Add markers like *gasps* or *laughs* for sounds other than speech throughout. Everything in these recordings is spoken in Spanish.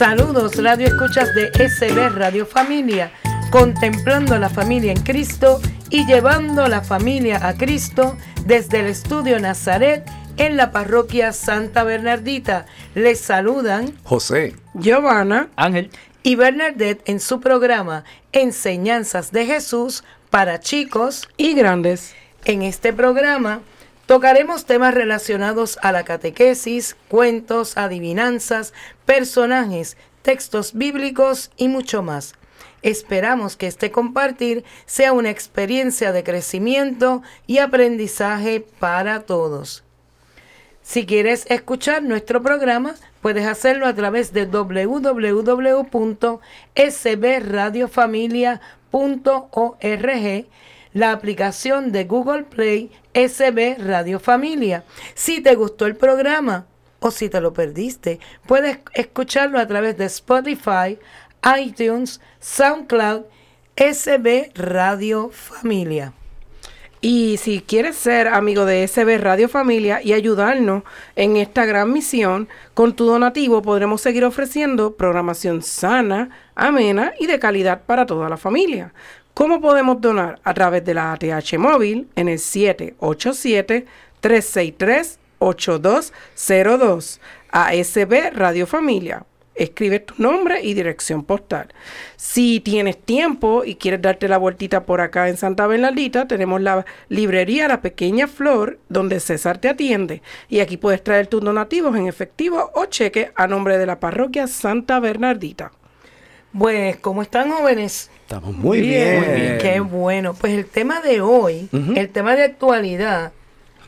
Saludos, Radio Escuchas de SB Radio Familia, contemplando la familia en Cristo y llevando la familia a Cristo desde el estudio Nazaret en la parroquia Santa Bernardita. Les saludan José, Giovanna, Ángel y Bernadette en su programa Enseñanzas de Jesús para chicos y grandes. En este programa Tocaremos temas relacionados a la catequesis, cuentos, adivinanzas, personajes, textos bíblicos y mucho más. Esperamos que este compartir sea una experiencia de crecimiento y aprendizaje para todos. Si quieres escuchar nuestro programa, puedes hacerlo a través de www.sbradiofamilia.org la aplicación de Google Play SB Radio Familia. Si te gustó el programa o si te lo perdiste, puedes escucharlo a través de Spotify, iTunes, SoundCloud, SB Radio Familia. Y si quieres ser amigo de SB Radio Familia y ayudarnos en esta gran misión, con tu donativo podremos seguir ofreciendo programación sana, amena y de calidad para toda la familia. ¿Cómo podemos donar? A través de la ATH móvil en el 787-363-8202 a SB Radio Familia. Escribe tu nombre y dirección postal. Si tienes tiempo y quieres darte la vueltita por acá en Santa Bernardita, tenemos la librería La Pequeña Flor, donde César te atiende. Y aquí puedes traer tus donativos en efectivo o cheque a nombre de la parroquia Santa Bernardita. Pues, ¿cómo están jóvenes? Estamos muy bien. Qué bueno. Pues el tema de hoy, el tema de actualidad,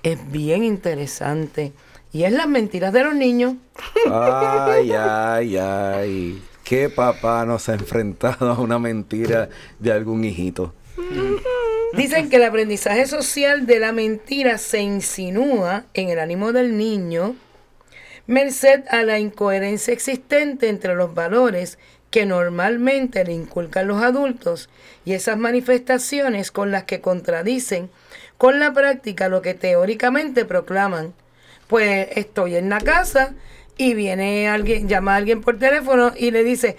es bien interesante. Y es las mentiras de los niños. Ay, *laughs* ay, ay. ¿Qué papá nos ha enfrentado a una mentira de algún hijito? Dicen que el aprendizaje social de la mentira se insinúa en el ánimo del niño, merced a la incoherencia existente entre los valores que normalmente le inculcan los adultos y esas manifestaciones con las que contradicen con la práctica lo que teóricamente proclaman. Pues estoy en la casa y viene alguien, llama a alguien por teléfono y le dice,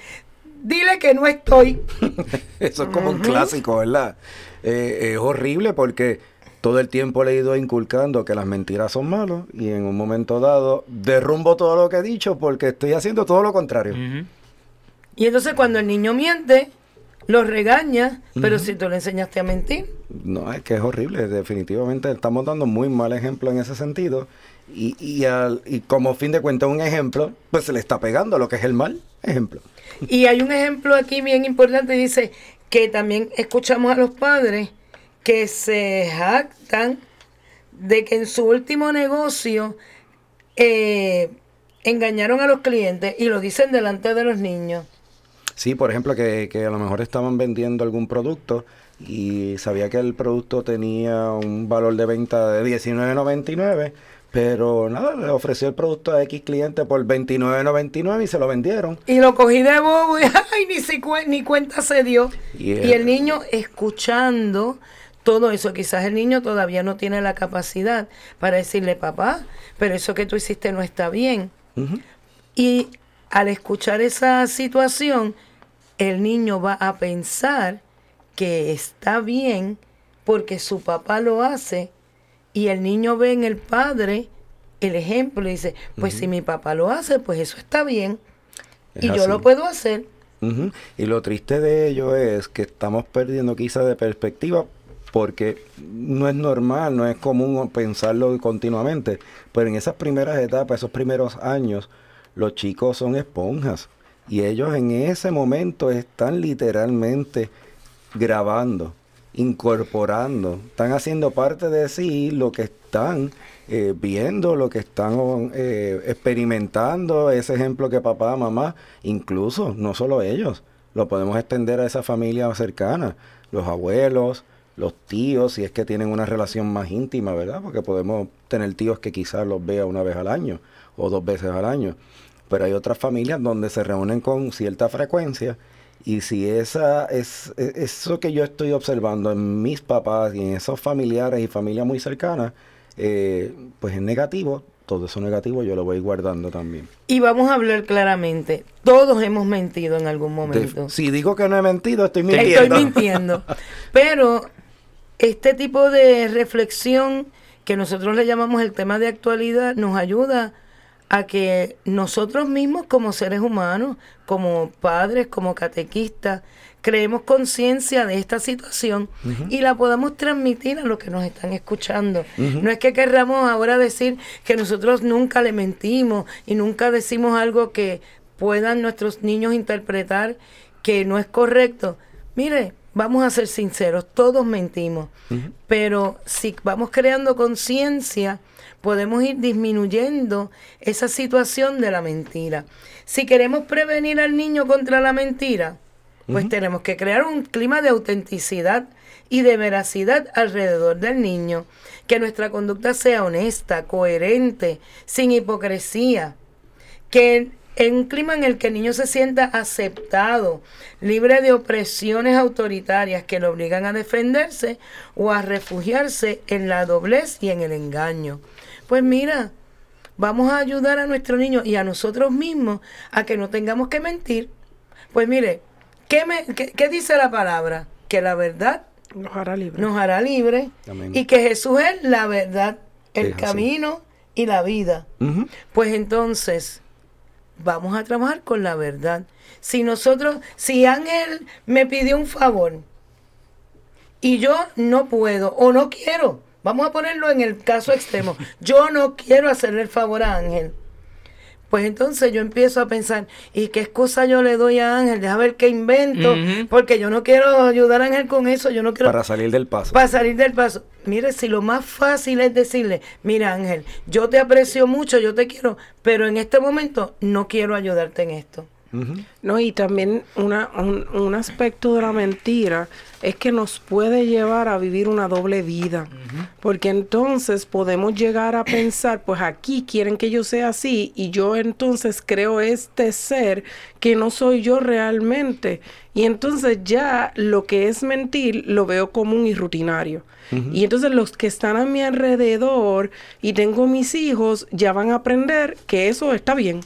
dile que no estoy. *laughs* Eso es como un clásico, ¿verdad? Eh, es horrible porque todo el tiempo le he ido inculcando que las mentiras son malas y en un momento dado derrumbo todo lo que he dicho porque estoy haciendo todo lo contrario. Y entonces cuando el niño miente, lo regaña, pero si tú le enseñaste a mentir. No, es que es horrible, definitivamente estamos dando muy mal ejemplo en ese sentido. Y, y, al, y como fin de cuentas un ejemplo, pues se le está pegando lo que es el mal ejemplo. Y hay un ejemplo aquí bien importante, dice que también escuchamos a los padres que se jactan de que en su último negocio eh, engañaron a los clientes y lo dicen delante de los niños. Sí, por ejemplo, que, que a lo mejor estaban vendiendo algún producto y sabía que el producto tenía un valor de venta de $19.99, pero nada, le ofreció el producto a X cliente por $29.99 y se lo vendieron. Y lo cogí de bobo y *laughs* ay, ni, si ni cuenta se dio. Y el niño escuchando todo eso, quizás el niño todavía no tiene la capacidad para decirle, papá, pero eso que tú hiciste no está bien. Y al escuchar esa situación, el niño va a pensar que está bien porque su papá lo hace. Y el niño ve en el padre el ejemplo y dice, pues si mi papá lo hace, pues eso está bien y yo lo puedo hacer. Y lo triste de ello es que estamos perdiendo quizá de perspectiva porque no es normal, no es común pensarlo continuamente, pero en esas primeras etapas, esos primeros años, los chicos son esponjas y ellos en ese momento están literalmente grabando incorporando, están haciendo parte de sí lo que están eh, viendo, lo que están eh, experimentando, ese ejemplo que papá, mamá, incluso, no solo ellos, lo podemos extender a esa familia cercana, los abuelos, los tíos, si es que tienen una relación más íntima, ¿verdad? Porque podemos tener tíos que quizás los vea una vez al año o dos veces al año. Pero hay otras familias donde se reúnen con cierta frecuencia y si esa es e, eso que yo estoy observando en mis papás y en esos familiares y familias muy cercanas, eh, pues es negativo, todo eso negativo yo lo voy guardando también. Y vamos a hablar claramente, todos hemos mentido en algún momento. si digo que no he mentido, estoy mintiendo. Estoy mintiendo. *laughs* Pero este tipo de reflexión que nosotros le llamamos el tema de actualidad nos ayuda a que nosotros mismos como seres humanos, como padres, como catequistas, creemos conciencia de esta situación y la podamos transmitir a los que nos están escuchando. No es que querramos ahora decir que nosotros nunca le mentimos y nunca decimos algo que puedan nuestros niños interpretar que no es correcto. Mire, vamos a ser sinceros, todos mentimos, pero si vamos creando conciencia, podemos ir disminuyendo esa situación de la mentira. Si queremos prevenir al niño contra la mentira, pues tenemos que crear un clima de autenticidad y de veracidad alrededor del niño, que nuestra conducta sea honesta, coherente, sin hipocresía, que en un clima en el que el niño se sienta aceptado, libre de opresiones autoritarias que lo obligan a defenderse o a refugiarse en la doblez y en el engaño. Pues mira, vamos a ayudar a nuestro niño y a nosotros mismos a que no tengamos que mentir. Pues mire, ¿qué, me, qué, dice la palabra? Que la verdad nos hará libre. Nos hará libre y que Jesús es la verdad, el camino y la vida. Pues entonces vamos a trabajar con la verdad. Si nosotros, si Ángel me pidió un favor y yo no puedo o no quiero, vamos a ponerlo en el caso extremo, yo no quiero hacerle el favor a Ángel. Pues entonces yo empiezo a pensar, ¿y qué excusa yo le doy a Ángel? Deja ver qué invento, porque yo no quiero ayudar a Ángel con eso, yo no quiero... Para salir del paso. Para salir del paso. Mire, si lo más fácil es decirle, mira Ángel, yo te aprecio mucho, yo te quiero, pero en este momento no quiero ayudarte en esto. No, y también una, un, aspecto de la mentira es que nos puede llevar a vivir una doble vida, porque entonces podemos llegar a pensar, pues aquí quieren que yo sea así y yo entonces creo este ser que no soy yo realmente. Y entonces ya lo que es mentir lo veo común y rutinario. Y entonces los que están a mi alrededor y tengo mis hijos ya van a aprender que eso está bien.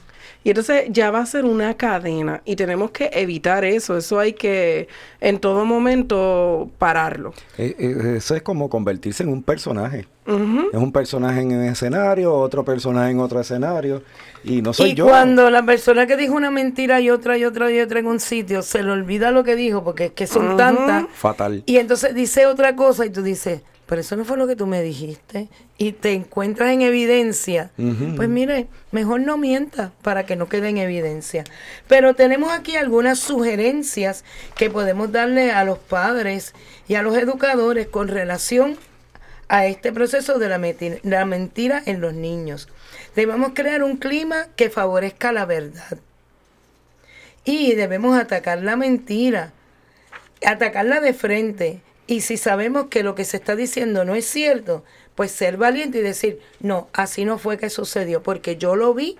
Y entonces ya va a ser una cadena y tenemos que evitar eso. Eso hay que en todo momento pararlo. Eh, eh, eso es como convertirse en un personaje. Es un personaje en un escenario, otro personaje en otro escenario. Y no soy yo. Y cuando la persona que dijo una mentira y otra y otra y otra en un sitio se le olvida lo que dijo porque es que son tantas. Fatal. Y entonces dice otra cosa y tú dices, pero eso no fue lo que tú me dijiste, y te encuentras en evidencia, pues mire, mejor no mienta para que no quede en evidencia. Pero tenemos aquí algunas sugerencias que podemos darle a los padres y a los educadores con relación a este proceso de la, la mentira en los niños. Debemos crear un clima que favorezca la verdad. Y debemos atacar la mentira, atacarla de frente, y si sabemos que lo que se está diciendo no es cierto, pues ser valiente y decir, no, así no fue que sucedió, porque yo lo vi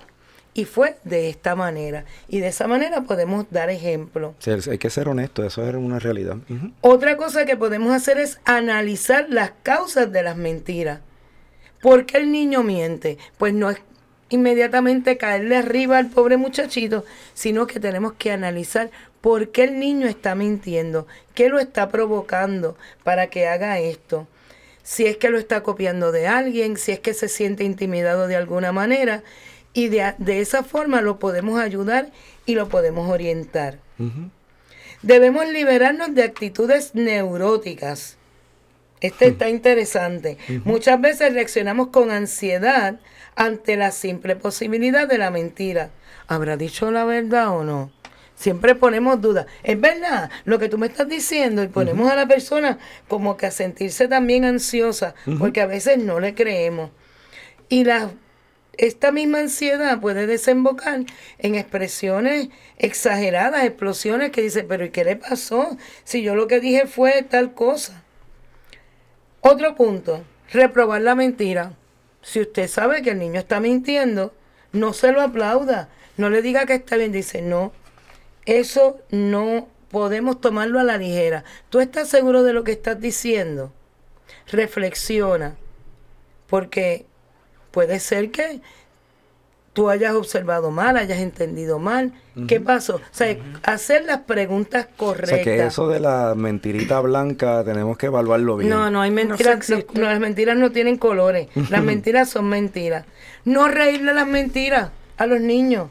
y fue de esta manera. Y de esa manera podemos dar ejemplo. Sí, hay que ser honesto, eso es una realidad. Otra cosa que podemos hacer es analizar las causas de las mentiras. ¿Por qué el niño miente? Pues no es inmediatamente caerle arriba al pobre muchachito, sino que tenemos que analizar por qué el niño está mintiendo, qué lo está provocando para que haga esto. Si es que lo está copiando de alguien, si es que se siente intimidado de alguna manera, y de, esa forma lo podemos ayudar y lo podemos orientar. Debemos liberarnos de actitudes neuróticas. Este está interesante. Muchas veces reaccionamos con ansiedad ante la simple posibilidad de la mentira. ¿Habrá dicho la verdad o no? Siempre ponemos dudas. Es verdad lo que tú me estás diciendo y ponemos a la persona como que a sentirse también ansiosa, porque a veces no le creemos. Y la, esta misma ansiedad puede desembocar en expresiones exageradas, explosiones que dice, pero ¿y qué le pasó? Si yo lo que dije fue tal cosa. Otro punto, reprobar la mentira. Si usted sabe que el niño está mintiendo, no se lo aplauda. No le diga que está bien. Dice, no, eso no podemos tomarlo a la ligera. ¿Tú estás seguro de lo que estás diciendo? Reflexiona, porque puede ser que tú hayas observado mal, hayas entendido mal. ¿Qué pasó? O sea, hacer las preguntas correctas. O sea, que eso de la mentirita blanca tenemos que evaluarlo bien. No, no hay mentiras. No, las mentiras no tienen colores. Las mentiras son mentiras. No reírle las mentiras a los niños.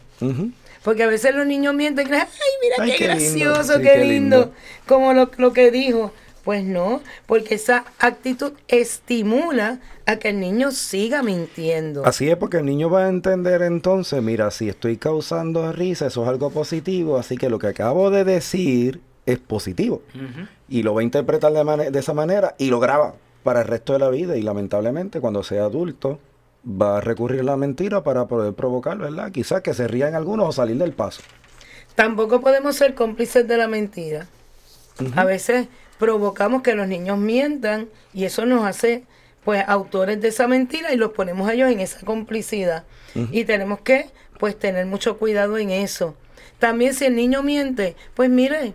Porque a veces los niños mienten, ay, mira qué, gracioso, qué, lindo, como lo, lo que dijo. Pues no, porque esa actitud estimula a que el niño siga mintiendo. Así es, porque el niño va a entender entonces, mira, si estoy causando risa, eso es algo positivo, así que lo que acabo de decir es positivo. Y lo va a interpretar de, de esa manera y lo graba para el resto de la vida. Y lamentablemente, cuando sea adulto, va a recurrir a la mentira para poder provocar, ¿verdad? Quizás que se rían algunos o salir del paso. Tampoco podemos ser cómplices de la mentira. A veces provocamos que los niños mientan y eso nos hace pues autores de esa mentira y los ponemos a ellos en esa complicidad. Y tenemos que pues tener mucho cuidado en eso. También si el niño miente, pues mire,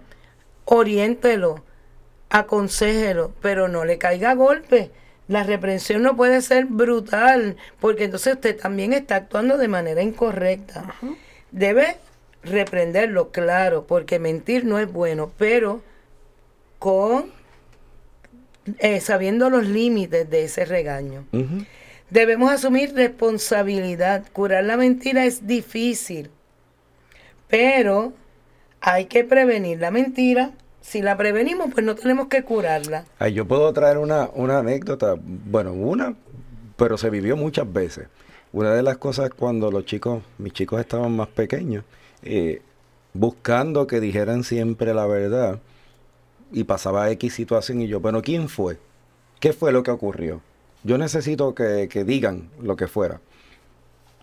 oriéntelo, aconsejelo, pero no le caiga golpe la reprensión no puede ser brutal, porque entonces usted también está actuando de manera incorrecta. Debe reprenderlo, claro, porque mentir no es bueno, pero con eh, sabiendo los límites de ese regaño. Debemos asumir responsabilidad. Curar la mentira es difícil, pero hay que prevenir la mentira si la prevenimos, pues no tenemos que curarla. Ay, yo puedo traer una, una anécdota, bueno, una, pero se vivió muchas veces. Una de las cosas cuando los chicos, mis chicos estaban más pequeños, eh, buscando que dijeran siempre la verdad, y pasaba X situación y yo, bueno, ¿quién fue? ¿Qué fue lo que ocurrió? Yo necesito que, que digan lo que fuera.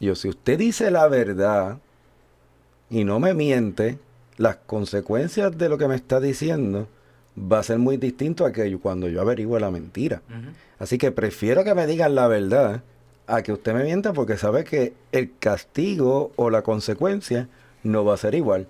Yo, si usted dice la verdad y no me miente, las consecuencias de lo que me está diciendo va a ser muy distinto a que cuando yo averigüe la mentira. Así que prefiero que me digan la verdad a que usted me mienta porque sabe que el castigo o la consecuencia no va a ser igual.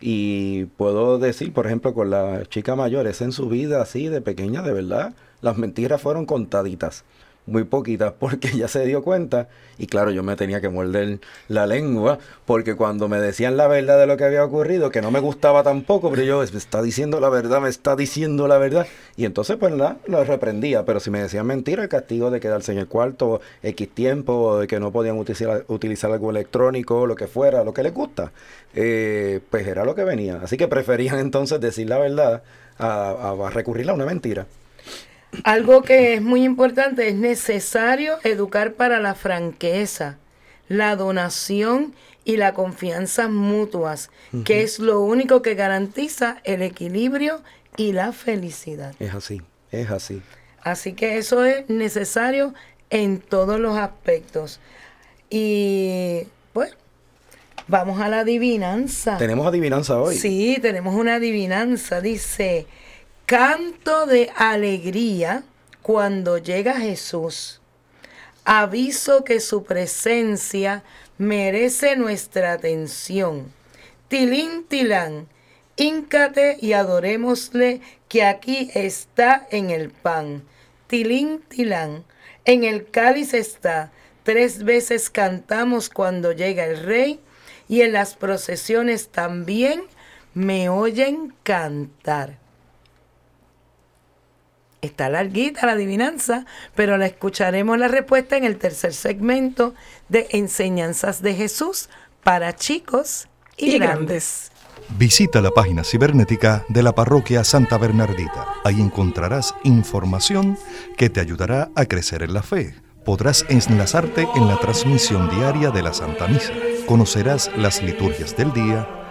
Y puedo decir, por ejemplo, con la chica mayor, es en su vida así de pequeña, de verdad, las mentiras fueron contaditas muy poquitas porque ya se dio cuenta y claro yo me tenía que morder la lengua porque cuando me decían la verdad de lo que había ocurrido que no me gustaba tampoco pero yo me está diciendo la verdad me está diciendo la verdad y entonces pues nada lo reprendía pero si me decían mentira el castigo de quedarse en el cuarto x tiempo o de que no podían utilizar, utilizar algo electrónico lo que fuera lo que les gusta eh, pues era lo que venía. Así que preferían *laughs* entonces decir la verdad a, a recurrir a una mentira algo que es muy importante, es necesario educar para la franqueza, la donación y la confianza mutuas, que es lo único que garantiza el equilibrio y la felicidad. Es así, es así. Así que eso es necesario en todos los aspectos. Y pues, vamos a la adivinanza. ¿Tenemos adivinanza hoy? Sí, tenemos una adivinanza. Dice, Canto de alegría cuando llega Jesús. Aviso que su presencia merece nuestra atención. Tilín, tilán, híncate y adorémosle que aquí está en el pan. Tilín, tilán, en el cáliz está. Tres veces cantamos cuando llega el rey y en las procesiones también me oyen cantar. Está larguita la adivinanza, pero la escucharemos la respuesta en el tercer segmento de Enseñanzas de Jesús para chicos y, grandes. Visita la página cibernética de la parroquia Santa Bernardita. Ahí encontrarás información que te ayudará a crecer en la fe. Podrás enlazarte en la transmisión diaria de la Santa Misa. Conocerás las liturgias del día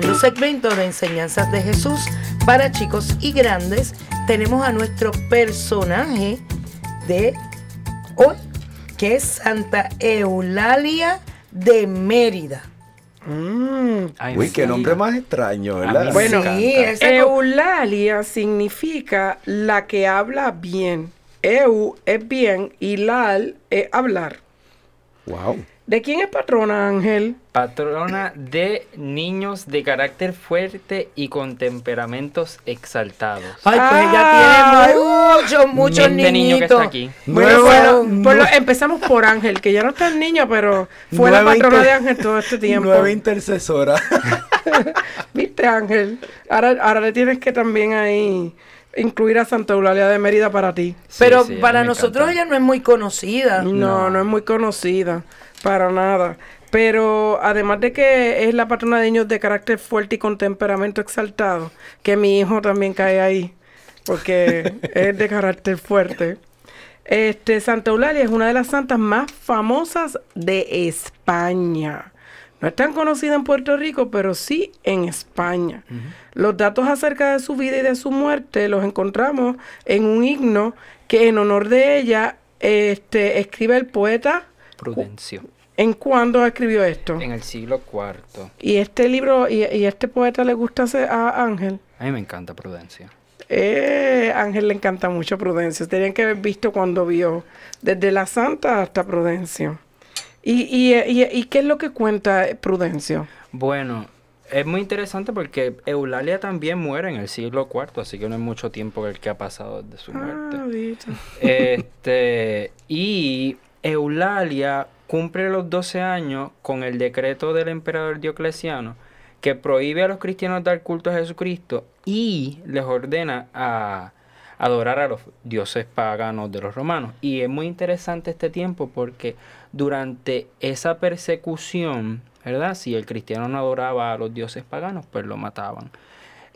segundo segmento de enseñanzas de Jesús para chicos y grandes, tenemos a nuestro personaje de hoy, que es Santa Eulalia de Mérida. Mm. Uy, qué nombre más extraño, ¿verdad? Bueno, Sí, Eulalia significa la que habla bien. Eu es bien y lal es hablar. Wow. ¿De quién es patrona, Ángel? Patrona de niños de carácter fuerte y con temperamentos exaltados. Ay, pues Ah, ella tiene muchos, muchos Este niño que niñitos. está aquí. Bueno, Nueva- bueno, por lo- empezamos por Ángel, que ya no está el niño, pero fue la patrona inter- de Ángel todo este *laughs* tiempo. Nueva intercesora. *laughs* ¿Viste, Ángel? Ahora, ahora le tienes que también ahí incluir a Santa Eulalia de Mérida para ti. Pero Sí, para nosotros encanta. ella no es muy conocida. No, no, es muy conocida, para nada. Pero además de que es la patrona de niños de carácter fuerte y con temperamento exaltado, que mi hijo también cae ahí, porque *laughs* es de carácter fuerte. Este, Santa Eulalia es una de las santas más famosas de España. No es tan conocida en Puerto Rico, pero sí en España. Los datos acerca de su vida y de su muerte los encontramos en un himno que en honor de ella este, escribe el poeta. Prudencio. ¿En cuándo escribió esto? En el siglo IV. Y este libro, y, y este poeta le gusta a Ángel. A mí me encanta Prudencio. Eh, Ángel le encanta mucho Prudencio. Tenían que haber visto cuando vio, desde la Santa hasta Prudencio. ¿Y, y, y, y qué es lo que cuenta Prudencio? Bueno, es muy interesante porque Eulalia también muere en el siglo IV, así que no es mucho tiempo el que ha pasado desde su muerte. Ah, dicho. Este, y Eulalia cumple los 12 años con el decreto del emperador Diocleciano que prohíbe a los cristianos dar culto a Jesucristo y les ordena a adorar a los dioses paganos de los romanos. Y es muy interesante este tiempo porque durante esa persecución, ¿verdad? Si el cristiano no adoraba a los dioses paganos, pues lo mataban.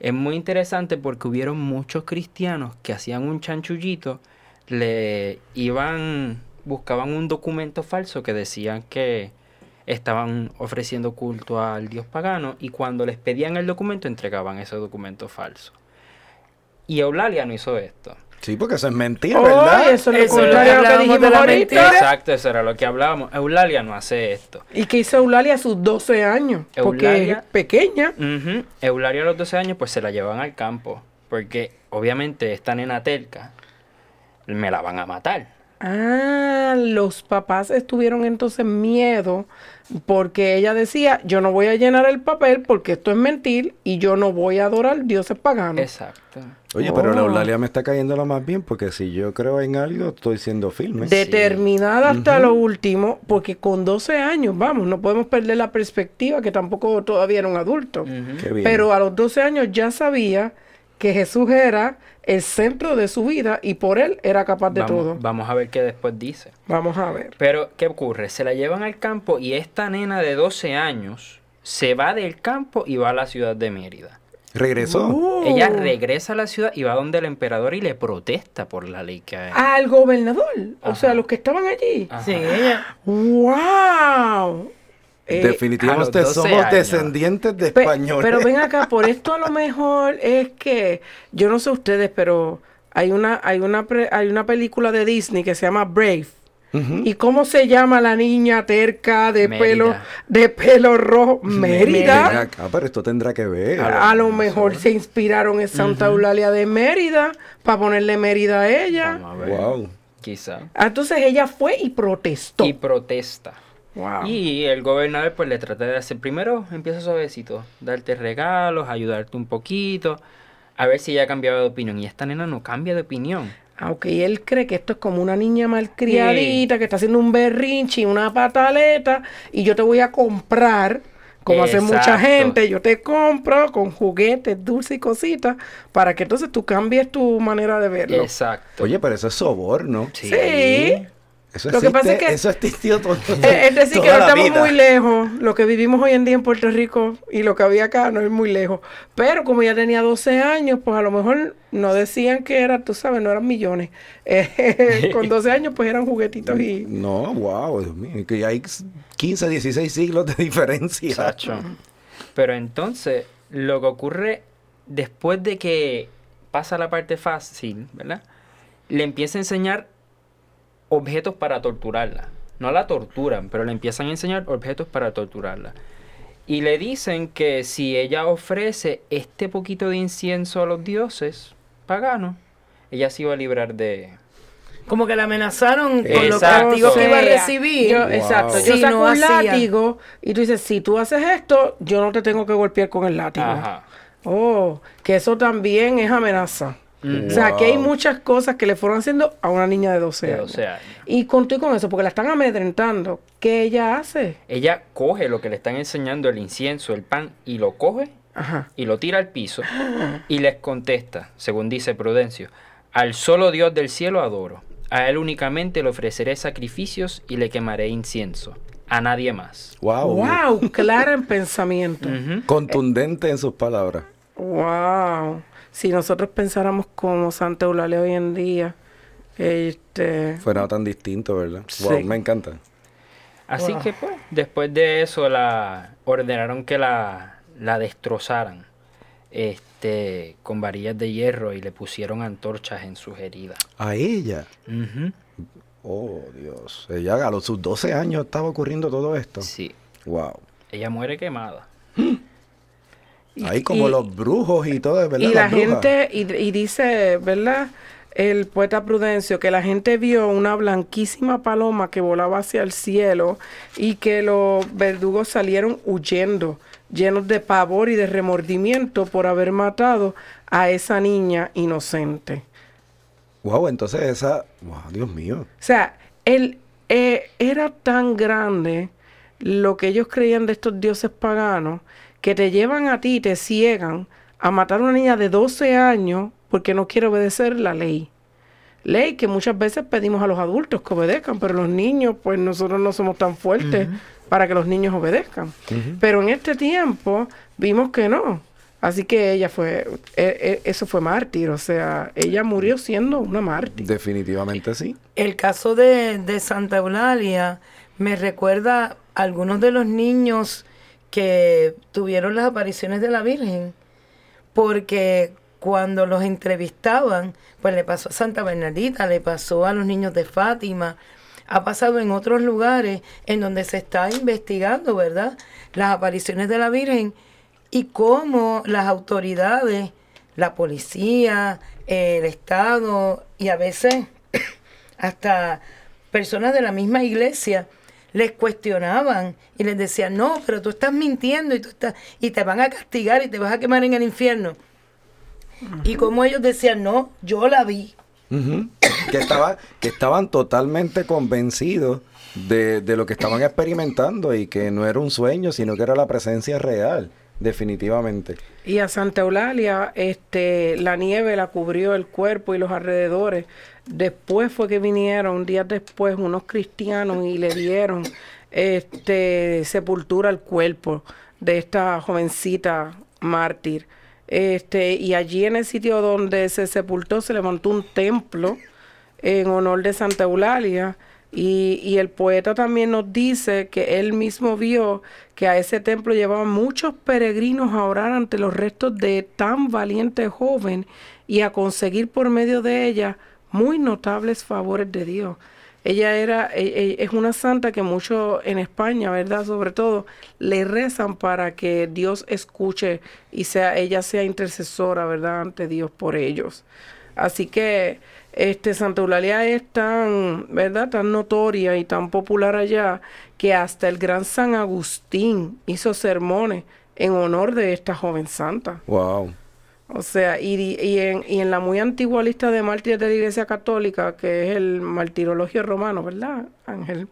Es muy interesante porque hubieron muchos cristianos que hacían un chanchullito, le iban, buscaban un documento falso que decían que estaban ofreciendo culto al dios pagano y cuando les pedían el documento entregaban ese documento falso. Y Eulalia no hizo esto. Sí, porque eso es mentira, Oh, ¿verdad? eso es lo contrario que hablábamos de dijimos la mentira. Exacto, eso era lo que hablábamos. Eulalia no hace esto. Y que hizo Eulalia a sus 12 años, porque Eulalia- es pequeña. Ujú. Eulalia a los 12 años pues se la llevan al campo porque obviamente esta nena terca me la van a matar. Ah, los papás estuvieron entonces miedo porque ella decía, yo no voy a llenar el papel porque esto es mentir y yo no voy a adorar dioses paganos. Exacto. Oye, pero la Oh. Eulalia me está cayendo lo más bien porque si yo creo en algo, estoy siendo firme. Determinada hasta lo último, porque con 12 años, vamos, no podemos perder la perspectiva que tampoco todavía era un adulto. Qué bien. Pero a los 12 años ya sabía que Jesús era el centro de su vida y por él era capaz de vamos, todo. vamos a ver qué después dice. Vamos a ver. Pero, ¿qué ocurre? Se la llevan al campo y esta nena de 12 años se va del campo y va a la ciudad de Mérida. Regresó. Uh, Ella regresa a la ciudad y va donde el emperador y le protesta por la ley que hay. al gobernador, o sea, los que estaban allí. Ajá. Sí, ella. *gasps* ¡Wow! Eh, Definitivamente los 12 somos años. descendientes de Pe- españoles. Pero ven acá, por esto a lo mejor es que, yo no sé ustedes, pero hay una, hay una, pre- hay una película de Disney que se llama Brave. ¿Y cómo se llama la niña terca de Mérida. pelo, de pelo rojo? Ven Mérida. acá, pero esto tendrá que ver. A, lo mejor se inspiraron en Santa Eulalia de Mérida para ponerle Mérida a ella. Vamos a ver. Wow. Quizá. Ah, Entonces ella fue y protestó. Y protesta. Y el gobernador pues le trata de hacer, primero empieza suavecito, darte regalos, ayudarte un poquito, a ver si ella ha cambiado de opinión. Y esta nena no cambia de opinión. Aunque él cree que esto es como una niña malcriadita que está haciendo un berrinche y una pataleta y yo te voy a comprar como hace mucha gente, yo te compro con juguetes, dulces y cositas para que entonces tú cambies tu manera de verlo. Exacto. Oye, pero eso es soborno. Sí. sí. Eso Lo que pasa es que eso existió todo, *laughs* Es decir, que no estamos muy lejos. Lo que vivimos hoy en día en Puerto Rico y lo que había acá no es muy lejos. Pero como ya tenía 12 años, pues a lo mejor no decían que era, tú sabes, no eran millones. Eh, *laughs* con 12 años, pues eran juguetitos y. No, wow, Dios mío, que hay 15, 16 siglos de diferencia. Pero entonces, lo que ocurre después de que pasa la parte fácil, ¿verdad? Le empieza a enseñar objetos para torturarla. No la torturan, pero le empiezan a enseñar objetos para torturarla. Y le dicen que si ella ofrece este poquito de incienso a los dioses paganos, ella se iba a librar de... Como que la amenazaron con los castigos que iba a recibir. Exacto. Yo saco un látigo y tú dices, si tú haces esto, yo no te tengo que golpear con el látigo. Ajá. Oh, que eso también es amenaza. O sea, que hay muchas cosas que le fueron haciendo a una niña de 12, años. Y conté con eso, porque la están amedrentando. ¿Qué ella hace? Ella coge lo que le están enseñando, el incienso, el pan, y lo coge y lo tira al piso *gasps* y les contesta, según dice Prudencio, al solo Dios del cielo adoro. A él únicamente le ofreceré sacrificios y le quemaré incienso. A nadie más. Wow. Wow, clara en pensamiento. Contundente en sus palabras. Wow si nosotros pensáramos como Santa Eulalia hoy en día, este... Fuera tan distinto, ¿verdad? Wow, me encanta. Así que pues, después de eso la ordenaron que la, la destrozaran este, con varillas de hierro y le pusieron antorchas en sus heridas. ¿A ella? Oh, Dios. Ella a los sus 12 años estaba ocurriendo todo esto. Sí. Wow. Ella muere quemada. *gasps* *laughs* Ahí como los brujos y todo, ¿verdad? Y la gente, y, dice, ¿verdad? El poeta Prudencio, que la gente vio una blanquísima paloma que volaba hacia el cielo y que los verdugos salieron huyendo, llenos de pavor y de remordimiento por haber matado a esa niña inocente. Wow, entonces esa, wow, Dios mío. O sea, él eh, era tan grande lo que ellos creían de estos dioses paganos que te llevan a ti y te ciegan a matar a una niña de 12 años porque no quiere obedecer la ley. Ley que muchas veces pedimos a los adultos que obedezcan, pero los niños, pues nosotros no somos tan fuertes para que los niños obedezcan. Pero en este tiempo vimos que no. Así que ella fue, e, e, eso fue mártir, o sea, ella murió siendo una mártir. Definitivamente sí. El caso de, de Santa Eulalia me recuerda a algunos de los niños que tuvieron las apariciones de la Virgen, porque cuando los entrevistaban, pues le pasó a Santa Bernardita, le pasó a los niños de Fátima, ha pasado en otros lugares en donde se está investigando, ¿verdad? Las apariciones de la Virgen y cómo las autoridades, la policía, el Estado y a veces *clears throat* hasta personas de la misma iglesia, les cuestionaban y les decían, no, pero tú estás mintiendo y, tú estás, y te van a castigar y te vas a quemar en el infierno. Y como ellos decían, no, yo la vi. que, estaba, que estaban totalmente convencidos de, de, lo que estaban experimentando y que no era un sueño, sino que era la presencia real, definitivamente. Y a Santa Eulalia, este, la nieve la cubrió el cuerpo y los alrededores Después fue que vinieron, días después, unos cristianos y le dieron este sepultura al cuerpo de esta jovencita mártir. Este, y allí en el sitio donde se sepultó se levantó un templo en honor de Santa Eulalia. Y, el poeta también nos dice que él mismo vio que a ese templo llevaban muchos peregrinos a orar ante los restos de tan valiente joven y a conseguir por medio de ella muy notables favores de Dios. Ella era, e, e, es una santa que muchos en España, ¿verdad? Sobre todo, le rezan para que Dios escuche y sea, ella sea intercesora, ¿verdad? Ante Dios por ellos. Así que este Santa Eulalia es tan, ¿verdad? Tan notoria y tan popular allá que hasta el gran San Agustín hizo sermones en honor de esta joven santa. Wow. O sea, y, y, en, y en la muy antigua lista de mártires de la Iglesia Católica, que es el martirologio romano, ¿verdad, Ángel?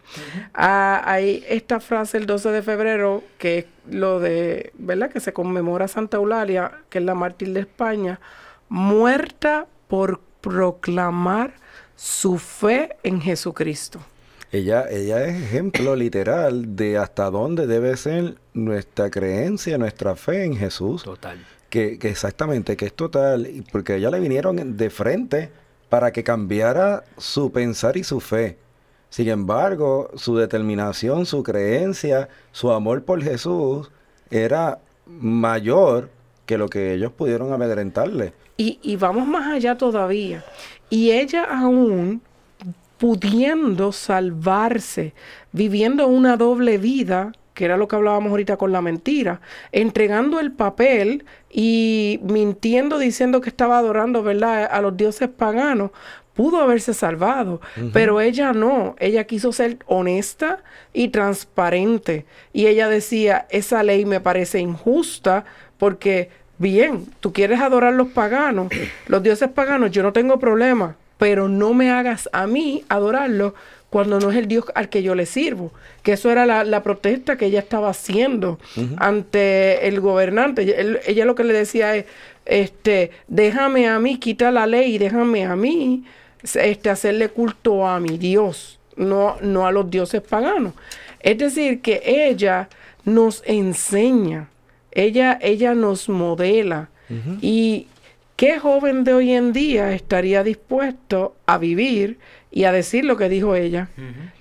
Ah, hay esta frase el 12 de febrero, que es lo de, ¿verdad? Que se conmemora Santa Eulalia, que es la mártir de España, muerta por proclamar su fe en Jesucristo. Ella, ella es ejemplo literal de hasta dónde debe ser nuestra creencia, nuestra fe en Jesús. Total. Que, que exactamente, que es total, porque a ella le vinieron de frente para que cambiara su pensar y su fe. Sin embargo, su determinación, su creencia, su amor por Jesús era mayor que lo que ellos pudieron amedrentarle. Y, y vamos más allá todavía. Y ella aún pudiendo salvarse, viviendo una doble vida, que era lo que hablábamos ahorita con la mentira, entregando el papel y mintiendo diciendo que estaba adorando, ¿verdad?, a los dioses paganos, pudo haberse salvado, pero ella no, ella quiso ser honesta y transparente. Y ella decía, esa ley me parece injusta porque, bien, tú quieres adorar los paganos, *clears throat* los dioses paganos, yo no tengo problema, pero no me hagas a mí adorarlo cuando no es el Dios al que yo le sirvo. Que eso era la, la protesta que ella estaba haciendo ante el gobernante. Ella, ella lo que le decía es, este, déjame a mí, quita la ley, déjame a mí este, hacerle culto a mi Dios, no, no a los dioses paganos. Es decir, que ella nos enseña, ella, ella nos modela. Y ¿qué joven de hoy en día estaría dispuesto a vivir y a decir lo que dijo ella?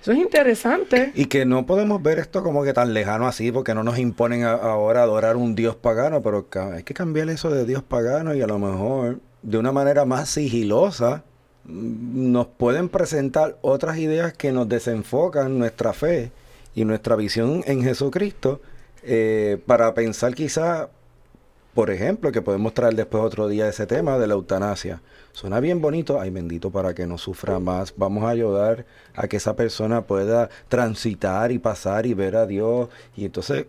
Eso es interesante. Y que no podemos ver esto como que tan lejano así, porque no nos imponen a- ahora adorar un dios pagano, pero hay que cambiar eso de dios pagano y a lo mejor de una manera más sigilosa mm, nos pueden presentar otras ideas que nos desenfocan nuestra fe y nuestra visión en Jesucristo eh, para pensar quizá, por ejemplo, que podemos traer después otro día ese tema de la eutanasia. Suena bien bonito, ay bendito para que no sufra más. Vamos a ayudar a que esa persona pueda transitar y pasar y ver a Dios. Y entonces,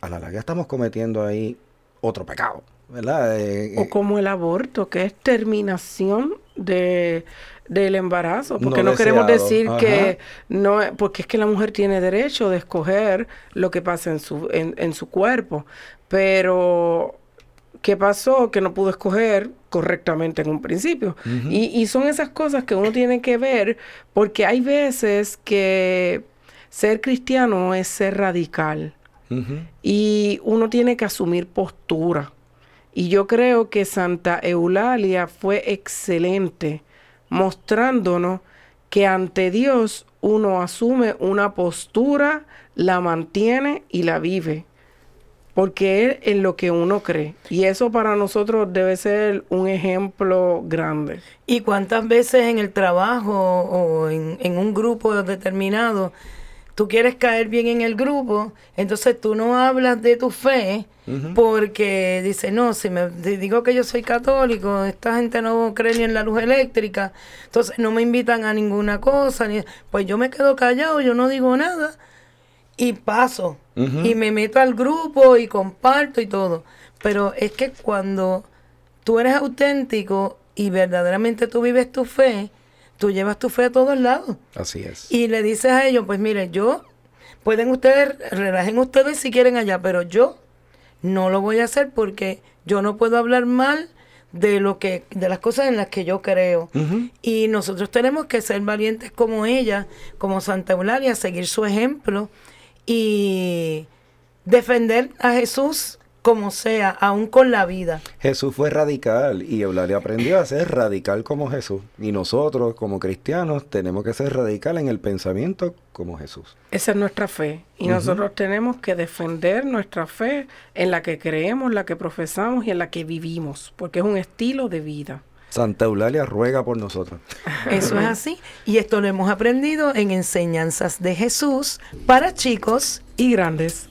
a la larga estamos cometiendo ahí otro pecado, ¿verdad? Eh, O eh, como el aborto, que es terminación de del embarazo, porque No no, queremos decir ajá. que no, porque es que la mujer tiene derecho de escoger lo que pasa en su en, en su cuerpo, pero ¿qué pasó? Que no pudo escoger correctamente en un principio. y, y son esas cosas que uno tiene que ver, porque hay veces que ser cristiano es ser radical y uno tiene que asumir postura. Y yo creo que Santa Eulalia fue excelente mostrándonos que ante Dios uno asume una postura, la mantiene y la vive. Porque es en lo que uno cree. Y eso para nosotros debe ser un ejemplo grande. ¿Y cuántas veces en el trabajo o en, en un grupo determinado tú quieres caer bien en el grupo, entonces tú no hablas de tu fe porque dices, no, si me si digo que yo soy católico, esta gente no cree ni en la luz eléctrica, entonces no me invitan a ninguna cosa, ni, pues yo me quedo callado, yo no digo nada y paso. Y me meto al grupo y comparto y todo. Pero es que cuando tú eres auténtico y verdaderamente tú vives tu fe, tú llevas tu fe a todos lados. Así es. Y le dices a ellos, pues mire, yo, pueden ustedes, relajen ustedes si quieren allá, pero yo no lo voy a hacer porque yo no puedo hablar mal de lo que, de las cosas en las que yo creo. Y nosotros tenemos que ser valientes como ella, como Santa Eulalia, seguir su ejemplo y defender a Jesús como sea, aún con la vida. Jesús fue radical y Eulalia aprendió a ser radical como Jesús. Y nosotros, como cristianos, tenemos que ser radical en el pensamiento como Jesús. Esa es nuestra fe. Y nosotros tenemos que defender nuestra fe en la que creemos, la que profesamos y en la que vivimos, porque es un estilo de vida. Santa Eulalia ruega por nosotros. Eso es así. Y esto lo hemos aprendido en Enseñanzas de Jesús para chicos. Y grandes.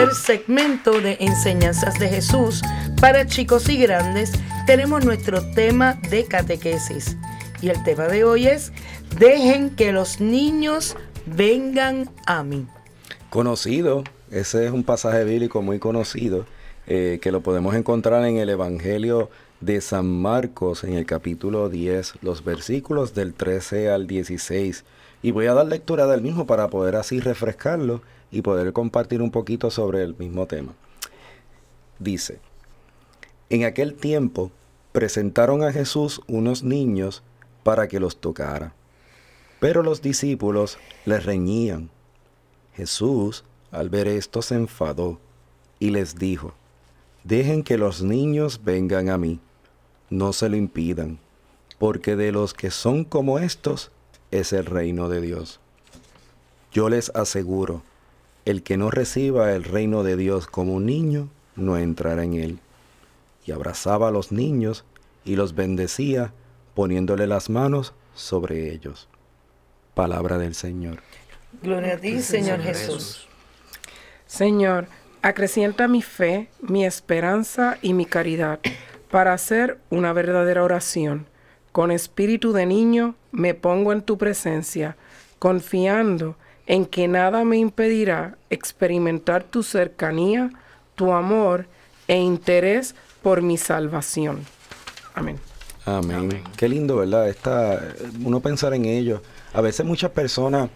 Tercer segmento de enseñanzas de Jesús para chicos y grandes, tenemos nuestro tema de catequesis. Y el tema de hoy es, dejen que los niños vengan a mí. Conocido, ese es un pasaje bíblico muy conocido, eh, que lo podemos encontrar en el Evangelio de San Marcos, en el capítulo 10, los versículos del 13 al 16. Y voy a dar lectura del mismo para poder así refrescarlo y poder compartir un poquito sobre el mismo tema. Dice, en aquel tiempo presentaron a Jesús unos niños para que los tocara, pero los discípulos le reñían. Jesús, al ver esto, se enfadó y les dijo, dejen que los niños vengan a mí, no se lo impidan, porque de los que son como estos es el reino de Dios. Yo les aseguro, el que no reciba el reino de Dios como un niño, no entrará en él. Y abrazaba a los niños y los bendecía, poniéndole las manos sobre ellos. Palabra del Señor. Gloria a ti, Señor Jesús. Señor, acrecienta mi fe, mi esperanza y mi caridad para hacer una verdadera oración. Con espíritu de niño me pongo en tu presencia, confiando en que nada me impedirá experimentar tu cercanía, tu amor e interés por mi salvación. Amén. Amén. Qué lindo, ¿verdad? Esta, uno pensar en ello. A veces muchas personas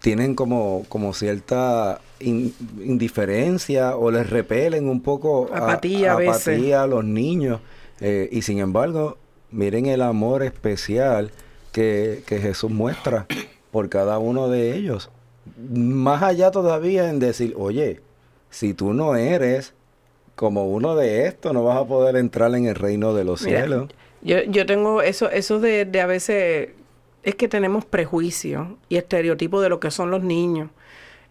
tienen como, como cierta indiferencia o les repelen un poco apatía a, a, los niños. Eh, y sin embargo, miren el amor especial que, que Jesús muestra por cada uno de ellos. Más allá todavía en decir, oye, si tú no eres como uno de estos, no vas a poder entrar en el reino de los cielos. Yo, yo tengo eso, eso de, de a veces, es que tenemos prejuicios y estereotipos de lo que son los niños.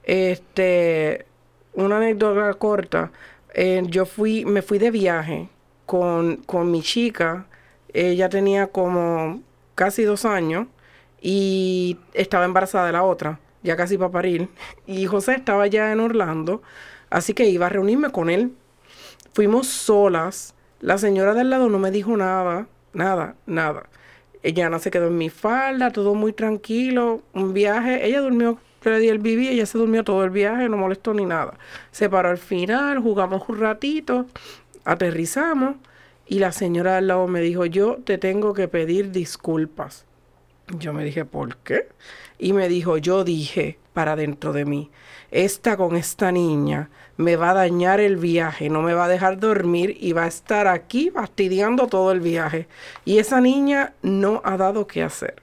Este, una anécdota corta, eh, yo fui, me fui de viaje con, con mi chica, ella tenía como casi dos años, y estaba embarazada de la otra, ya casi para parir. Y José estaba ya en Orlando, así que iba a reunirme con él. Fuimos solas. La señora del lado no me dijo nada, nada, nada. Ella no se quedó en mi falda, todo muy tranquilo. Un viaje, ella durmió, le di el bibi, ella se durmió todo el viaje, no molestó ni nada. Se paró al final, jugamos un ratito, aterrizamos y la señora del lado me dijo, yo te tengo que pedir disculpas. Yo me dije, ¿por qué? Y me dijo, yo dije para dentro de mí, esta con esta niña me va a dañar el viaje, no me va a dejar dormir y va a estar aquí fastidiando todo el viaje. Y esa niña no ha dado qué hacer.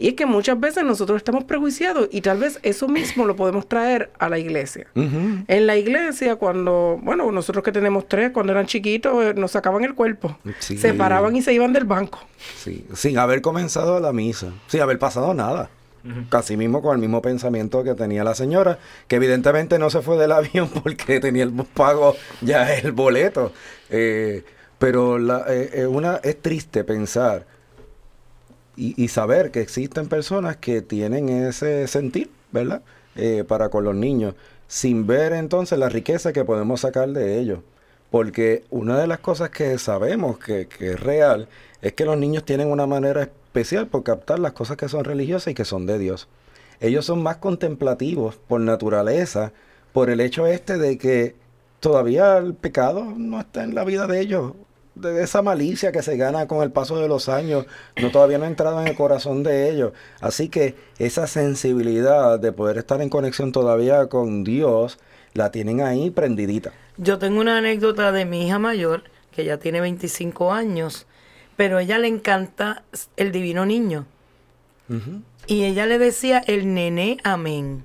Y es que muchas veces nosotros estamos prejuiciados y tal vez eso mismo lo podemos traer a la iglesia. En la iglesia, cuando, bueno, nosotros que tenemos tres, cuando eran chiquitos, eh, nos sacaban el cuerpo. Se paraban y se iban del banco. Sí, sin haber comenzado la misa, sin haber pasado nada. Casi mismo con el mismo pensamiento que tenía la señora, que evidentemente no se fue del *laughs* avión porque tenía el pago ya el boleto. Eh, pero la, eh, una, es triste pensar y, saber que existen personas que tienen ese sentir, ¿verdad? Eh, para con los niños, sin ver entonces la riqueza que podemos sacar de ellos. Porque una de las cosas que sabemos que, que es real es que los niños tienen una manera especial por captar las cosas que son religiosas y que son de Dios. Ellos son más contemplativos por naturaleza, por el hecho este de que todavía el pecado no está en la vida de ellos. De esa malicia que se gana con el paso de los años, no todavía no ha entrado en el corazón de ellos. Así que esa sensibilidad de poder estar en conexión todavía con Dios, la tienen ahí prendidita. Yo tengo una anécdota de mi hija mayor, que ya tiene 25 años, pero a ella le encanta el divino niño. Y ella le decía el nené amén.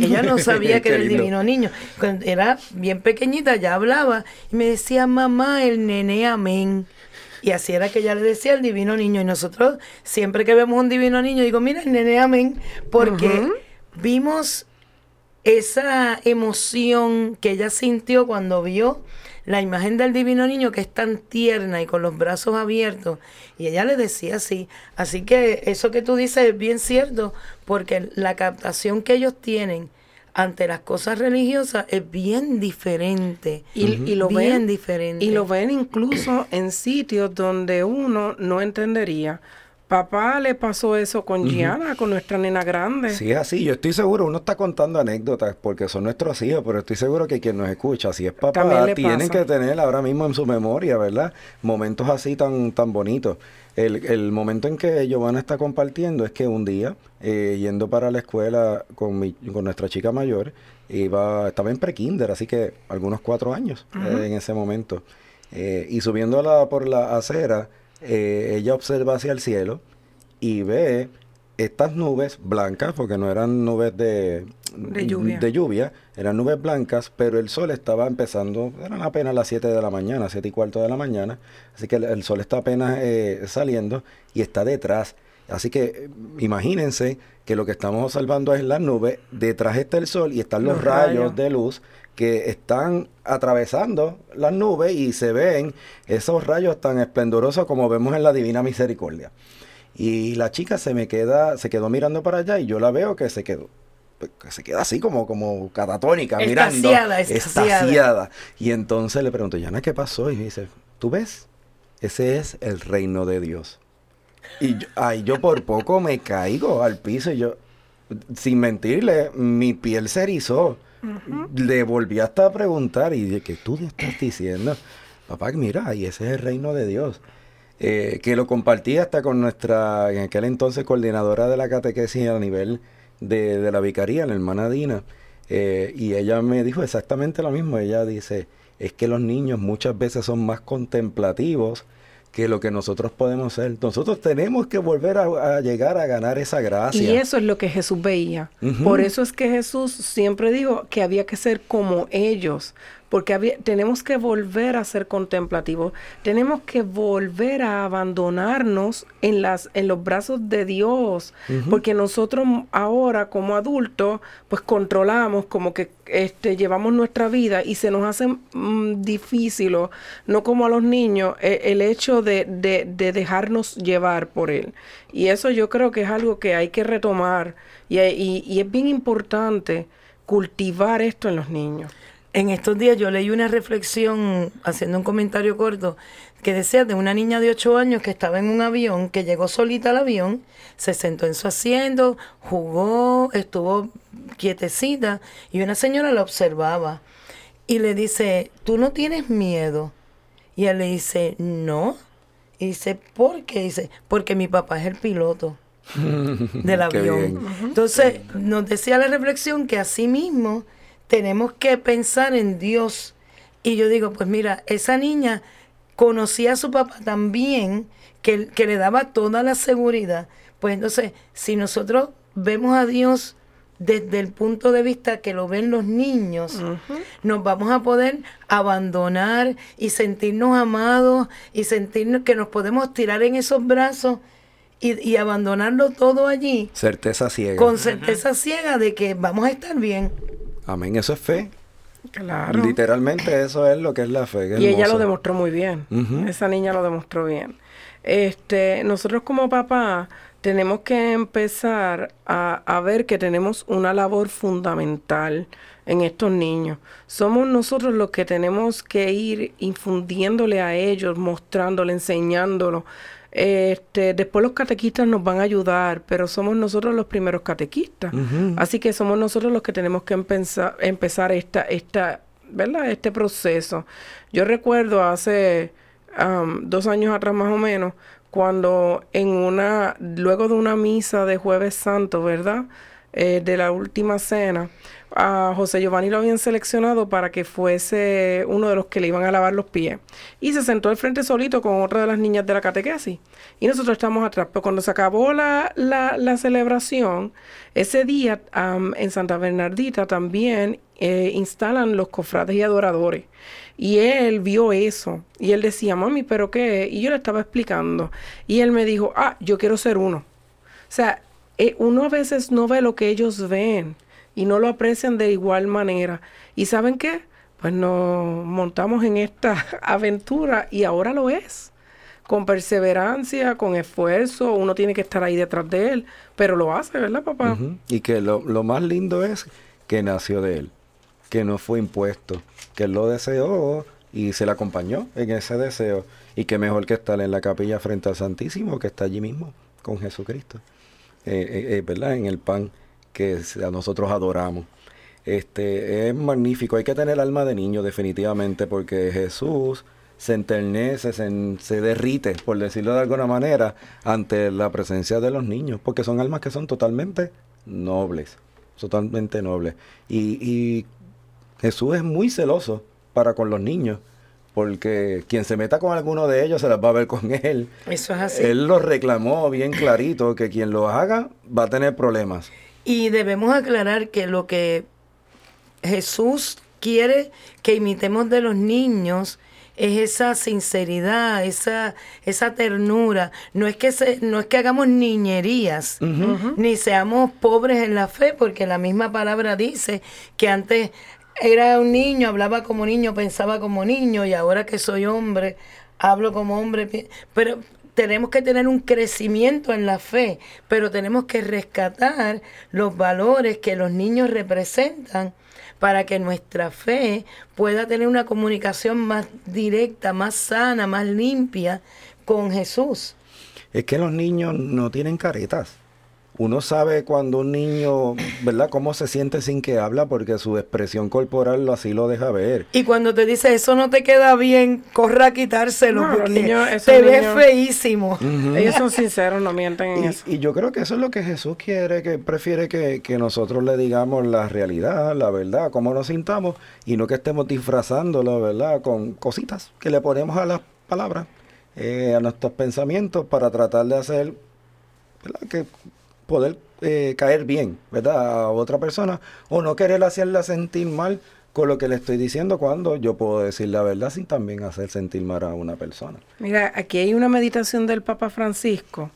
Ella no *laughs* sabía que era el divino niño. Cuando era bien pequeñita ya hablaba y me decía, mamá, el nené amén. Y así era que ella le decía el divino niño. Y nosotros, siempre que vemos un divino niño, digo, mira, el nené amén, porque vimos esa emoción que ella sintió cuando vio la imagen del divino niño que es tan tierna y con los brazos abiertos. Y ella le decía así. Así que eso que tú dices es bien cierto, porque la captación que ellos tienen ante las cosas religiosas es bien diferente. Y, lo bien diferente. Y lo ven incluso en sitios donde uno no entendería papá le pasó eso con Gianna, con nuestra nena grande. Sí, es así. Yo estoy seguro, uno está contando anécdotas porque son nuestros hijos, pero estoy seguro que quien nos escucha, si es papá, tienen que tener ahora mismo en su memoria, ¿verdad? Momentos así tan, tan bonitos. El, momento en que Giovanna está compartiendo es que un día, eh, yendo para la escuela con, mi, con nuestra chica mayor, iba, estaba en prekinder, así que algunos cuatro años eh, en ese momento. Eh, y subiéndola por la acera, eh, ella observa hacia el cielo y ve estas nubes blancas, porque no eran nubes de, lluvia. eran nubes blancas, pero el sol estaba empezando, eran apenas las 7 de la mañana, 7 y cuarto de la mañana, así que el, sol está apenas eh, saliendo y está detrás. Así que imagínense que lo que estamos observando es las nubes, detrás está el sol y están los, rayos de luz que están atravesando las nubes y se ven esos rayos tan esplendorosos como vemos en la Divina Misericordia. Y la chica se me queda, se quedó mirando para allá y yo la veo que se quedó, que se queda así como, como catatónica, mirando. Estaciada. Y entonces le pregunto, Yana, ¿qué pasó? Y me dice, ¿tú ves? Ese es el reino de Dios. Y yo, ay, yo por poco me caigo al piso y yo, sin mentirle, mi piel se erizó. Le volví hasta a preguntar y dije, ¿qué tú estás diciendo? Papá, mira, y ese es el reino de Dios. Eh, que lo compartí hasta con nuestra, en aquel entonces, coordinadora de la catequesis a nivel de, la vicaría, la hermana Dina. Eh, y ella me dijo exactamente lo mismo. Ella dice, es que los niños muchas veces son más contemplativos que lo que nosotros podemos ser. Nosotros tenemos que volver a, llegar a ganar esa gracia. Y eso es lo que Jesús veía. Por eso es que Jesús siempre dijo que había que ser como ellos, porque tenemos que volver a ser contemplativos, tenemos que volver a abandonarnos en, las, en los brazos de Dios, porque nosotros ahora como adultos, pues controlamos, como que este, llevamos nuestra vida y se nos hace mm, difícil, no como a los niños, e, el, hecho de, de, dejarnos llevar por Él. Y eso yo creo que es algo que hay que retomar y, y es bien importante cultivar esto en los niños. En estos días yo leí una reflexión haciendo un comentario corto que decía de una niña de 8 años que estaba en un avión, que llegó solita al avión, se sentó en su asiento, jugó, estuvo quietecita y una señora la observaba y le dice, ¿tú no tienes miedo? Y él le dice, no. Y dice, ¿por qué? Dice, porque mi papá es el piloto *laughs* del avión. Entonces nos decía la reflexión que así mismo tenemos que pensar en Dios. Y yo digo, pues mira, esa niña conocía a su papá también, que, que le daba toda la seguridad. Pues entonces, si nosotros vemos a Dios desde el punto de vista que lo ven los niños, nos vamos a poder abandonar y sentirnos amados y sentirnos que nos podemos tirar en esos brazos y, y abandonarlo todo allí. Certeza ciega. Con certeza ciega de que vamos a estar bien. Amén, eso es fe. Claro. Literalmente eso es lo que es la fe. y ella lo demostró muy bien. Esa niña lo demostró bien. Este, nosotros como papá tenemos que empezar a, a ver que tenemos una labor fundamental en estos niños. Somos nosotros los que tenemos que ir infundiéndole a ellos, mostrándole, enseñándolo. Este, después los catequistas nos van a ayudar, pero somos nosotros los primeros catequistas. Así que somos nosotros los que tenemos que empezar, empezar esta, esta, ¿verdad? este proceso. Yo recuerdo hace dos años atrás más o menos, cuando en una, luego de una misa de jueves santo, ¿verdad? Eh, de la última cena, a José Giovanni lo habían seleccionado para que fuese uno de los que le iban a lavar los pies. Y se sentó al frente solito con otra de las niñas de la catequesis. Y nosotros estamos atrás. Pero cuando se acabó la, la, celebración, ese día en Santa Bernardita también eh, instalan los cofrades y adoradores. Y él vio eso. Y él decía, mami, ¿pero qué? Y yo le estaba explicando. Y él me dijo, ah, yo quiero ser uno. O sea, eh, uno a veces no ve lo que ellos ven y no lo aprecian de igual manera. ¿Y saben qué? Pues nos montamos en esta *laughs* aventura y ahora lo es. Con perseverancia, con esfuerzo, uno tiene que estar ahí detrás de él, pero lo hace, ¿verdad, papá? Y que lo, lo más lindo es que nació de él, que no fue impuesto, que él lo deseó y se le acompañó en ese deseo. Y que mejor que estar en la capilla frente al Santísimo, que está allí mismo con Jesucristo. Eh, eh, eh, ¿Verdad? En el pan que nosotros adoramos. Este, es magnífico, hay que tener alma de niño definitivamente porque Jesús se enternece, se, se, derrite, por decirlo de alguna manera, ante la presencia de los niños, porque son almas que son totalmente nobles, totalmente nobles. Y, y Jesús es muy celoso para con los niños, porque quien se meta con alguno de ellos se las va a ver con él. Eso es así. Él lo reclamó bien clarito, que quien lo haga va a tener problemas. Y debemos aclarar que lo que Jesús quiere que imitemos de los niños es esa sinceridad, esa, esa ternura. No es que se, no es que hagamos niñerías, ni seamos pobres en la fe, porque la misma palabra dice que antes era un niño, hablaba como niño, pensaba como niño, y ahora que soy hombre, hablo como hombre. Pero tenemos que tener un crecimiento en la fe, pero tenemos que rescatar los valores que los niños representan para que nuestra fe pueda tener una comunicación más directa, más sana, más limpia con Jesús. Es que los niños no tienen caretas uno sabe cuando un niño, ¿verdad? Cómo se siente sin que habla porque su expresión corporal así lo deja ver. Y cuando te dice eso no te queda bien, corre a quitárselo porque te ves feísimo. Ellos son sinceros, no mienten en y, eso. Y yo creo que eso es lo que Jesús quiere, que prefiere que, que nosotros le digamos la realidad, la verdad, cómo nos sintamos y no que estemos disfrazándolo, ¿verdad? Con cositas que le ponemos a las palabras, eh, a nuestros pensamientos para tratar de hacer, ¿verdad? Que poder eh, caer bien, ¿verdad? A otra persona o no querer hacerla sentir mal con lo que le estoy diciendo cuando yo puedo decir la verdad sin también hacer sentir mal a una persona. Mira, aquí hay una meditación del Papa Francisco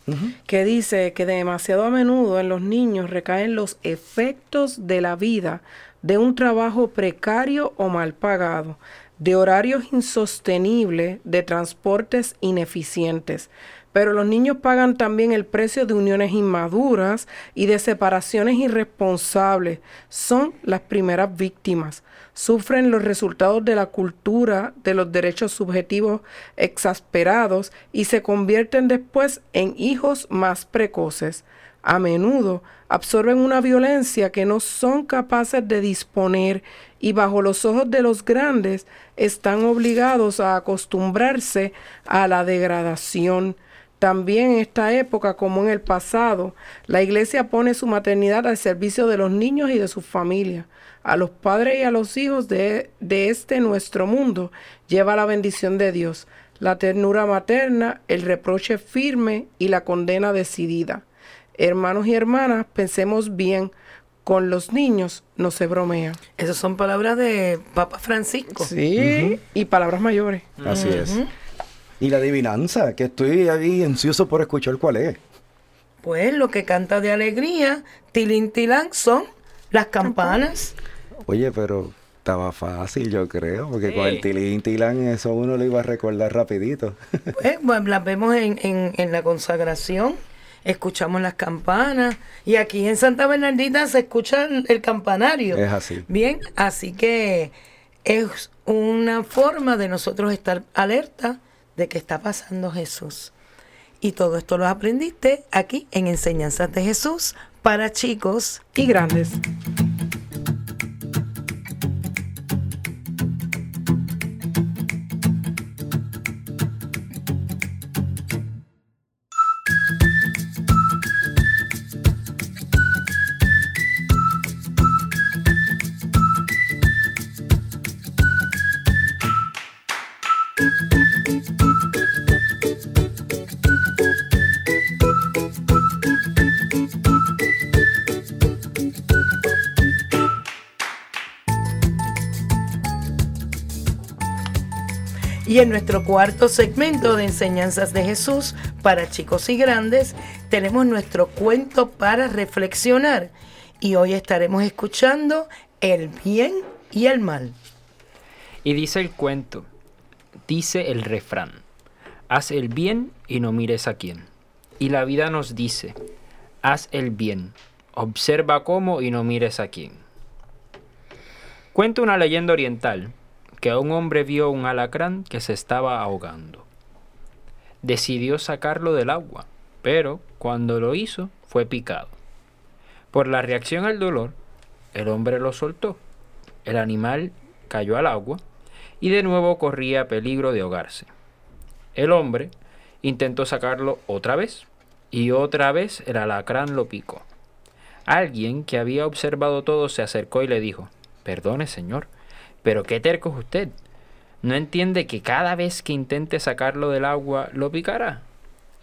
que dice que demasiado a menudo en los niños recaen los efectos de la vida de un trabajo precario o mal pagado, de horarios insostenibles, de transportes ineficientes, pero los niños pagan también el precio de uniones inmaduras y de separaciones irresponsables. Son las primeras víctimas. Sufren los resultados de la cultura de los derechos subjetivos exasperados y se convierten después en hijos más precoces. A menudo absorben una violencia que no son capaces de disponer y bajo los ojos de los grandes están obligados a acostumbrarse a la degradación también en esta época, como en el pasado, la iglesia pone su maternidad al servicio de los niños y de sus familias. A los padres y a los hijos de, de este nuestro mundo lleva la bendición de Dios, la ternura materna, el reproche firme y la condena decidida. Hermanos y hermanas, pensemos bien, con los niños no se bromea. Esas son palabras de Papa Francisco. Sí, y palabras mayores. Así es. Y la adivinanza, que estoy ahí ansioso por escuchar cuál es. Pues lo que canta de alegría, tilín tilán, son las campanas. Oye, pero Estaba fácil, yo creo, porque con el tilín tilán eso uno lo iba a recordar rapidito. Pues, pues las vemos en, en, en la consagración escuchamos las campanas y aquí en Santa Bernardita se escucha el campanario. Es así. Bien, así que es una forma de nosotros estar alerta de que está pasando Jesús. Y todo esto lo aprendiste aquí en Enseñanzas de Jesús para chicos y grandes. Y en nuestro cuarto segmento de enseñanzas de Jesús para chicos y grandes, tenemos nuestro cuento para reflexionar. Y hoy estaremos escuchando el bien y el mal. Y dice el cuento, dice el refrán, haz el bien y no mires a quién. Y la vida nos dice, haz el bien, observa cómo y no mires a quién. Cuenta una leyenda oriental que un hombre vio un alacrán que se estaba ahogando. Decidió sacarlo del agua, pero cuando lo hizo fue picado. Por la reacción al dolor, el hombre lo soltó. El animal cayó al agua y de nuevo corría peligro de ahogarse. El hombre intentó sacarlo otra vez y otra vez el alacrán lo picó. Alguien que había observado todo se acercó y le dijo, Perdone, señor, pero qué terco es usted. ¿No entiende que cada vez que intente sacarlo del agua lo picará?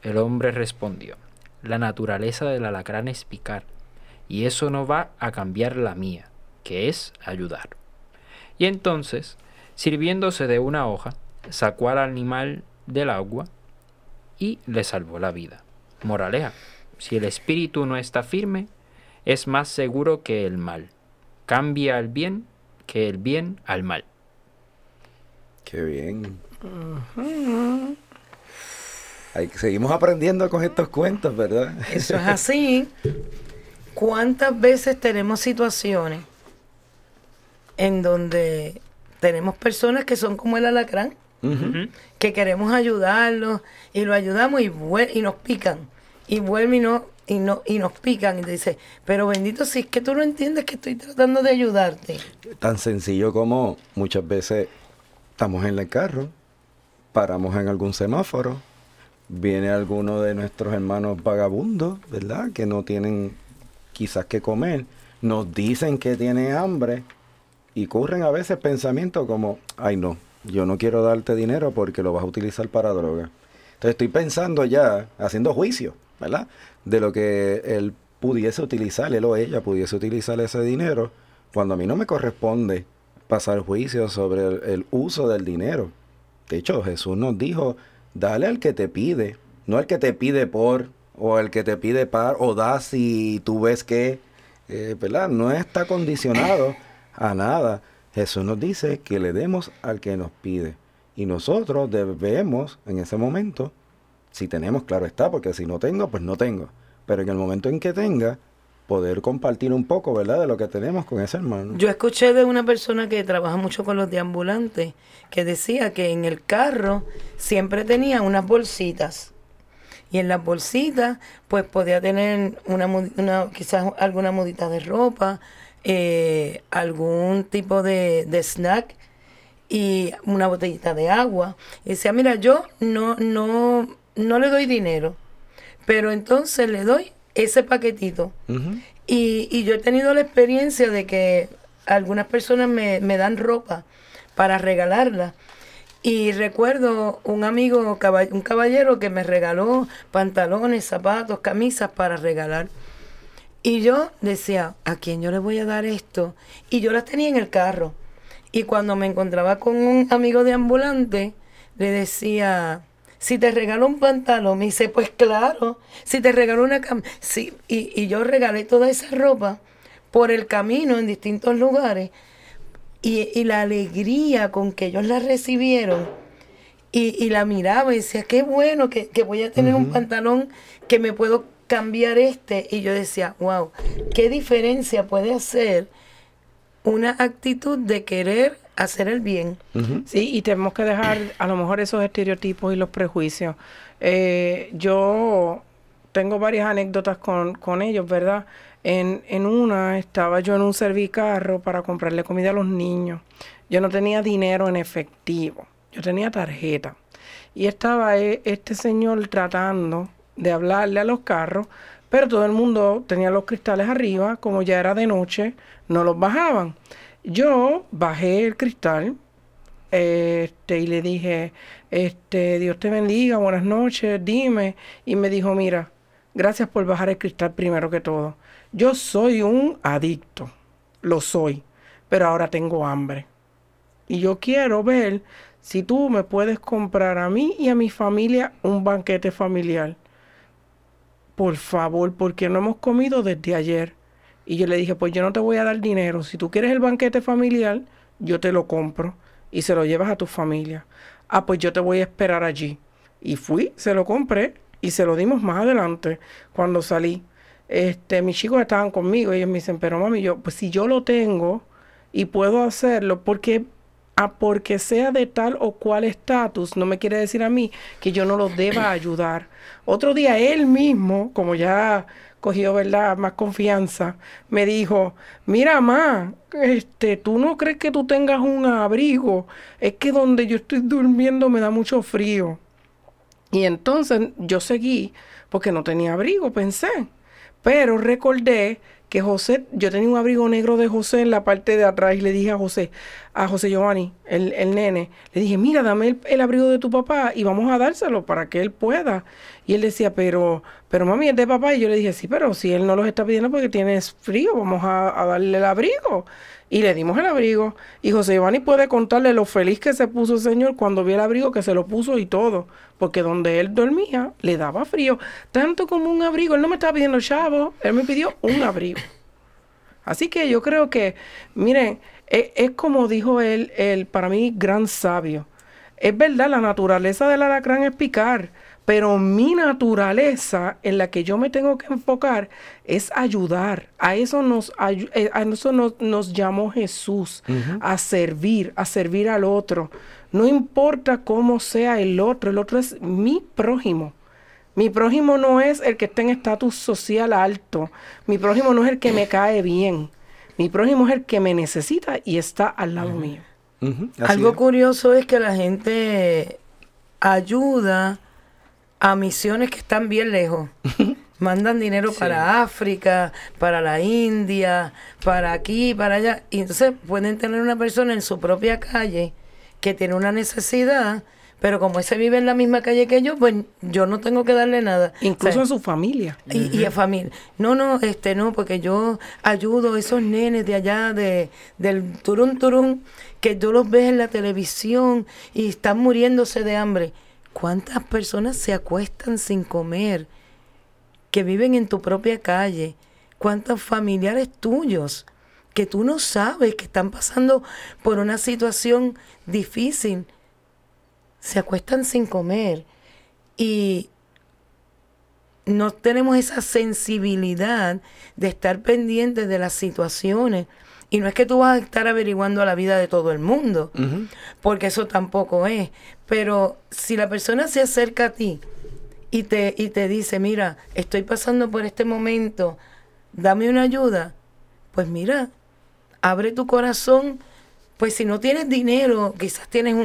El hombre respondió, la naturaleza del alacrán es picar, y eso no va a cambiar la mía, que es ayudar. Y entonces, sirviéndose de una hoja, sacó al animal del agua y le salvó la vida. Moraleja, si el espíritu no está firme, es más seguro que el mal. Cambia al bien que el bien al mal. Qué bien. seguimos aprendiendo con estos cuentos, ¿verdad? Eso es *laughs* así. ¿Cuántas veces tenemos situaciones en donde tenemos personas que son como el alacrán? Que queremos ayudarlos y lo ayudamos y, y nos pican. Y vuelven y no, y, no, y nos pican y te dice, pero bendito si es que tú no entiendes que estoy tratando de ayudarte. Tan sencillo como muchas veces estamos en el carro, paramos en algún semáforo, viene alguno de nuestros hermanos vagabundos, ¿verdad? Que no tienen quizás que comer, nos dicen que tiene hambre y ocurren a veces pensamientos como, ay no, yo no quiero darte dinero porque lo vas a utilizar para droga. Entonces estoy pensando ya, haciendo juicio, De lo que él pudiese utilizar, él o ella pudiese utilizar ese dinero, cuando a mí no me corresponde pasar juicio sobre el, uso del dinero. De hecho, Jesús nos dijo, dale al que te pide, no al que te pide por, o al que te pide par, o da si tú ves que, eh, ¿verdad? No está condicionado a nada. Jesús nos dice que le demos al que nos pide. Y nosotros debemos, en ese momento, si tenemos, claro está, porque si no tengo, pues no tengo. Pero en el momento en que tenga, poder compartir un poco, ¿verdad?, de lo que tenemos con ese hermano. Yo escuché de una persona que trabaja mucho con los deambulantes, que decía que en el carro siempre tenía unas bolsitas. Y en las bolsitas, pues podía tener una, una quizás alguna mudita de ropa, eh, algún tipo de, de snack y una botellita de agua. Y decía, mira, yo no, no, no le doy dinero, pero entonces le doy ese paquetito. y, y, yo he tenido la experiencia de que algunas personas me, me dan ropa para regalarla. Y recuerdo un amigo, un caballero que me regaló pantalones, zapatos, camisas para regalar. Y yo decía, ¿a quién yo le voy a dar esto? Y yo las tenía en el carro. Y cuando me encontraba con un amigo de ambulante, le decía, si te regalo un pantalón, me dice, pues claro, si te regalo una camisa, sí, y, y yo regalé toda esa ropa por el camino en distintos lugares. y, la alegría con que ellos la recibieron y, la miraba y decía, qué bueno que, voy a tener un pantalón que me puedo cambiar este. Y yo decía, wow, qué diferencia puede hacer una actitud de querer hacer el bien. Sí, y tenemos que dejar a lo mejor esos estereotipos y los prejuicios. Eh, yo tengo varias anécdotas con, con ellos, ¿verdad? En, en, una estaba yo en un servicarro para comprarle comida a los niños. Yo no tenía dinero en efectivo, yo tenía tarjeta. Y estaba e, este señor tratando de hablarle a los carros, pero todo el mundo tenía los cristales arriba, como ya era de noche, no los bajaban. Yo bajé el cristal este, y le dije, este, Dios te bendiga, buenas noches, dime. Y me dijo, mira, gracias por bajar el cristal primero que todo. Yo soy un adicto, lo soy, pero ahora tengo hambre. Y yo quiero ver si tú me puedes comprar a mí y a mi familia un banquete familiar. Por favor, porque no hemos comido desde ayer. Y yo le dije, pues yo no te voy a dar dinero. Si tú quieres el banquete familiar, yo te lo compro y se lo llevas a tu familia. Ah, pues yo te voy a esperar allí. Y fui, se lo compré y se lo dimos más adelante cuando salí. Este, mis chicos estaban conmigo y ellos me dicen, pero mami, yo, pues si yo lo tengo y puedo hacerlo, porque a porque sea de tal o cual estatus, no me quiere decir a mí que yo no lo deba *clears throat* ayudar. Otro día él mismo, como ya cogió, ¿verdad?, más confianza, me dijo, mira, ma, este, tú no crees que tú tengas un abrigo, es que donde yo estoy durmiendo me da mucho frío. Y entonces yo seguí porque no tenía abrigo, pensé. Pero recordé que José, yo tenía un abrigo negro de José en la parte de atrás y le dije a José, a José Giovanni, el, nene, le dije, mira, dame el, abrigo de tu papá y vamos a dárselo para que él pueda. Y él decía, pero, pero mami, es de papá. Y yo le dije, sí, pero si él no los está pidiendo porque tienes frío, vamos a, darle el abrigo. Y le dimos el abrigo. Y José Giovanni puede contarle lo feliz que se puso el Señor cuando vio el abrigo que se lo puso y todo. Porque donde él dormía le daba frío. Tanto como un abrigo. Él no me estaba pidiendo chavo, él me pidió un abrigo. Así que yo creo que, miren, es, es como dijo él, el para mí gran sabio. Es verdad, la naturaleza del alacrán es picar pero mi naturaleza en la que yo me tengo que enfocar es ayudar. A eso nos, eh, a eso nos, llamó Jesús, a servir, a servir al otro. No importa cómo sea el otro, el otro es mi prójimo. Mi prójimo no es el que está en estatus social alto. Mi prójimo no es el que me cae bien. Mi prójimo es el que me necesita y está al lado mío. Algo curioso es que la gente ayuda a misiones que están bien lejos. *laughs* Mandan dinero para África, para la India, para aquí, para allá. Y entonces pueden tener una persona en su propia calle que tiene una necesidad, pero como ese vive en la misma calle que yo, pues yo no tengo que darle nada. Incluso a su familia. Y, a familia. No, no, este no, porque yo ayudo a esos nenes de allá, de, del turun turun, que tú los ves en la televisión y están muriéndose de hambre ¿Cuántas personas se acuestan sin comer? Que viven en tu propia calle. ¿Cuántos familiares tuyos que tú no sabes que están pasando por una situación difícil se acuestan sin comer? Y no tenemos esa sensibilidad de estar pendientes de las situaciones. Y no es que tú vas a estar averiguando la vida de todo el mundo, porque eso tampoco es. Pero si la persona se acerca a ti y te, y te dice, mira, estoy pasando por este momento, dame una ayuda, pues mira, abre tu corazón. Pues si no tienes dinero, quizás tienes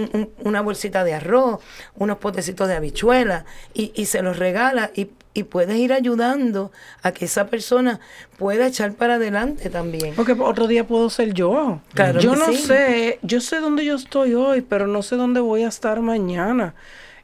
una bolsita de arroz, unos potecitos de habichuela y, y se los regala y y puedes ir ayudando a que esa persona pueda echar para adelante también. Porque otro día puedo ser yo. Claro yo no sé, yo sé dónde yo estoy hoy, pero no sé dónde voy a estar mañana.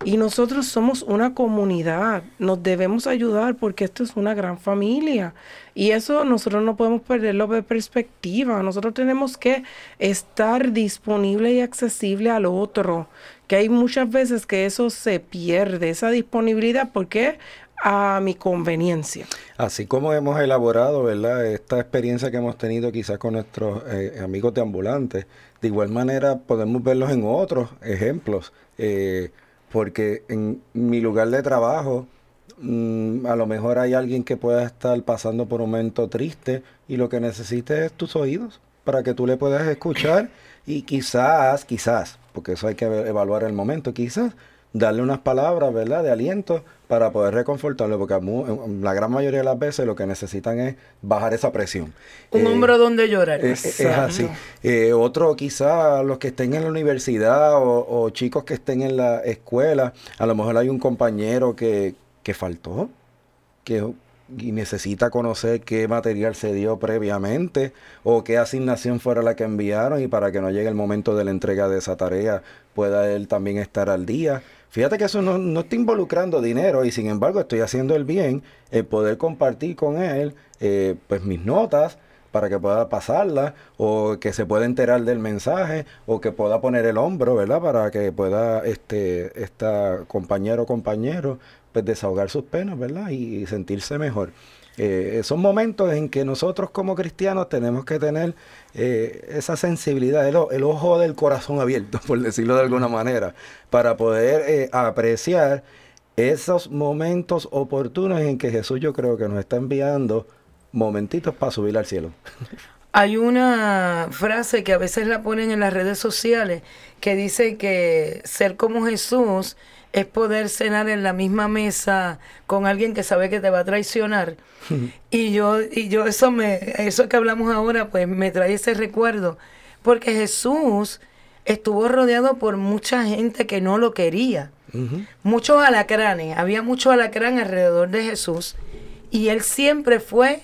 Y nosotros somos una comunidad, nos debemos ayudar porque esto es una gran familia. Y eso nosotros no podemos perderlo de perspectiva. Nosotros tenemos que estar disponible y accesible al otro. Que hay muchas veces que eso se pierde, esa disponibilidad, porque a mi conveniencia. Así como hemos elaborado, ¿verdad? Esta experiencia que hemos tenido quizás con nuestros eh, amigos de ambulantes, de igual manera podemos verlos en otros ejemplos, eh, porque en mi lugar de trabajo, mm, a lo mejor hay alguien que pueda estar pasando por un momento triste y lo que necesite es tus oídos para que tú le puedas escuchar y quizás, quizás, porque eso hay que evaluar el momento, quizás darle unas palabras, ¿verdad?, de aliento para poder reconfortarlo, porque la gran mayoría de las veces lo que necesitan es bajar esa presión. Un hombro donde llorar. Es, así. Eh, otro, quizá los que estén en la universidad o, chicos que estén en la escuela, a lo mejor hay un compañero que, que faltó, que y necesita conocer qué material se dio previamente o qué asignación fuera la que enviaron y para que no llegue el momento de la entrega de esa tarea pueda él también estar al día. Fíjate que eso no, no está involucrando dinero y sin embargo estoy haciendo el bien, el poder compartir con él eh, pues mis notas para que pueda pasarlas o que se pueda enterar del mensaje o que pueda poner el hombro, ¿verdad? Para que pueda este esta compañero o compañero pues desahogar sus penas, ¿verdad? Y, sentirse mejor. Eh, son momentos en que nosotros como cristianos tenemos que tener eh, esa sensibilidad, el, ojo del corazón abierto, *laughs* por decirlo de alguna manera, para poder eh, apreciar esos momentos oportunos en que Jesús yo creo que nos está enviando momentitos para subir al cielo. Hay una frase que a veces la ponen en las redes sociales que dice que ser como Jesús es poder cenar en la misma mesa con alguien que sabe que te va a traicionar. *laughs* y yo, y yo eso me, eso que hablamos ahora, pues me trae ese recuerdo. Porque Jesús estuvo rodeado por mucha gente que no lo quería. Muchos alacranes, había mucho alacrán alrededor de Jesús. Y él siempre fue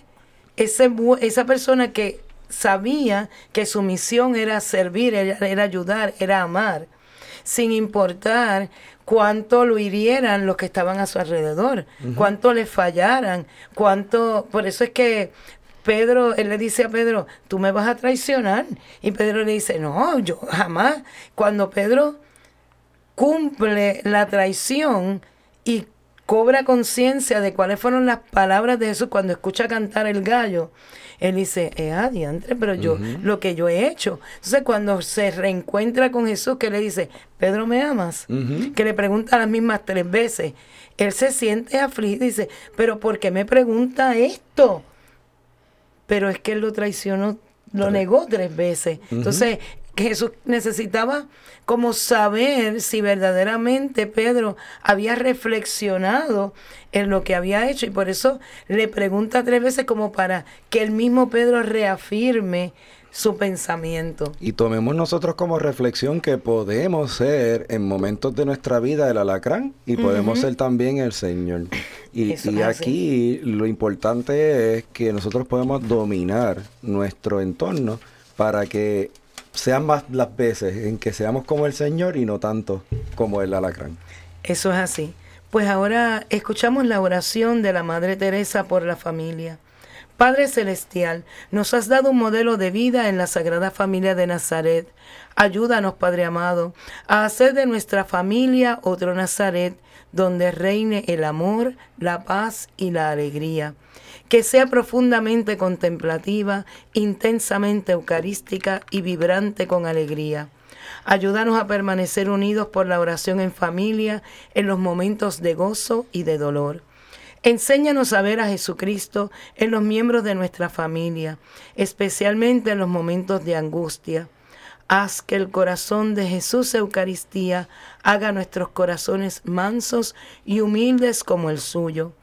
ese, esa persona que sabía que su misión era servir, era ayudar, era amar sin importar cuánto lo hirieran los que estaban a su alrededor, cuánto le fallaran, cuánto, por eso es que Pedro, él le dice a Pedro, tú me vas a traicionar. Y Pedro le dice, no, yo jamás. Cuando Pedro cumple la traición y cobra conciencia de cuáles fueron las palabras de Jesús cuando escucha cantar el gallo, él dice, eh, adiante, pero yo, lo que yo he hecho. Entonces, cuando se reencuentra con Jesús, que le dice, Pedro, ¿me amas? Que le pregunta las mismas tres veces. Él se siente afligido y dice, pero ¿por qué me pregunta esto? Pero es que él lo traicionó, lo negó tres veces. Entonces, Jesús necesitaba como saber si verdaderamente Pedro había reflexionado en lo que había hecho y por eso le pregunta tres veces como para que el mismo Pedro reafirme su pensamiento. Y tomemos nosotros como reflexión que podemos ser en momentos de nuestra vida el alacrán y podemos ser también el Señor. Y, y aquí lo importante es que nosotros podemos dominar nuestro entorno para que sean más las veces en que seamos como el Señor y no tanto como el alacrán. Eso es así. Pues ahora escuchamos la oración de la Madre Teresa por la familia. Padre Celestial, nos has dado un modelo de vida en la Sagrada Familia de Nazaret. Ayúdanos, Padre amado, a hacer de nuestra familia otro Nazaret, donde reine el amor, la paz y la alegría que sea profundamente contemplativa, intensamente eucarística y vibrante con alegría. Ayúdanos a permanecer unidos por la oración en familia en los momentos de gozo y de dolor. Enséñanos a ver a Jesucristo en los miembros de nuestra familia, especialmente en los momentos de angustia. Haz que el corazón de Jesús Eucaristía haga nuestros corazones mansos y humildes como el suyo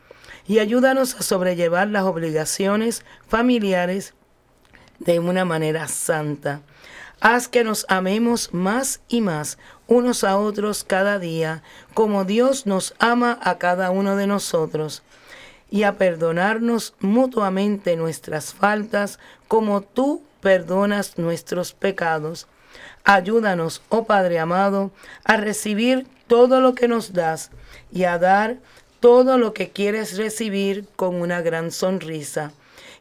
y ayúdanos a sobrellevar las obligaciones familiares de una manera santa. Haz que nos amemos más y más unos a otros cada día, como Dios nos ama a cada uno de nosotros, y a perdonarnos mutuamente nuestras faltas, como tú perdonas nuestros pecados. Ayúdanos, oh Padre amado, a recibir todo lo que nos das y a dar todo lo que quieres recibir con una gran sonrisa.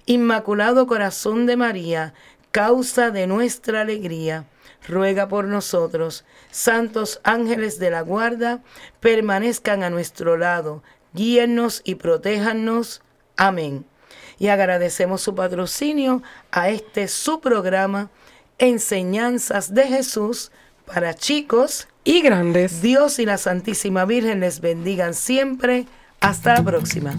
Inmaculado Corazón de María, causa de nuestra alegría, ruega por nosotros. Santos ángeles de la guarda, permanezcan a nuestro lado, guíennos y protéjanos. Amén. Y agradecemos su patrocinio a este su programa Enseñanzas de Jesús para chicos y grandes. Dios y la Santísima Virgen les bendigan siempre. Hasta la próxima.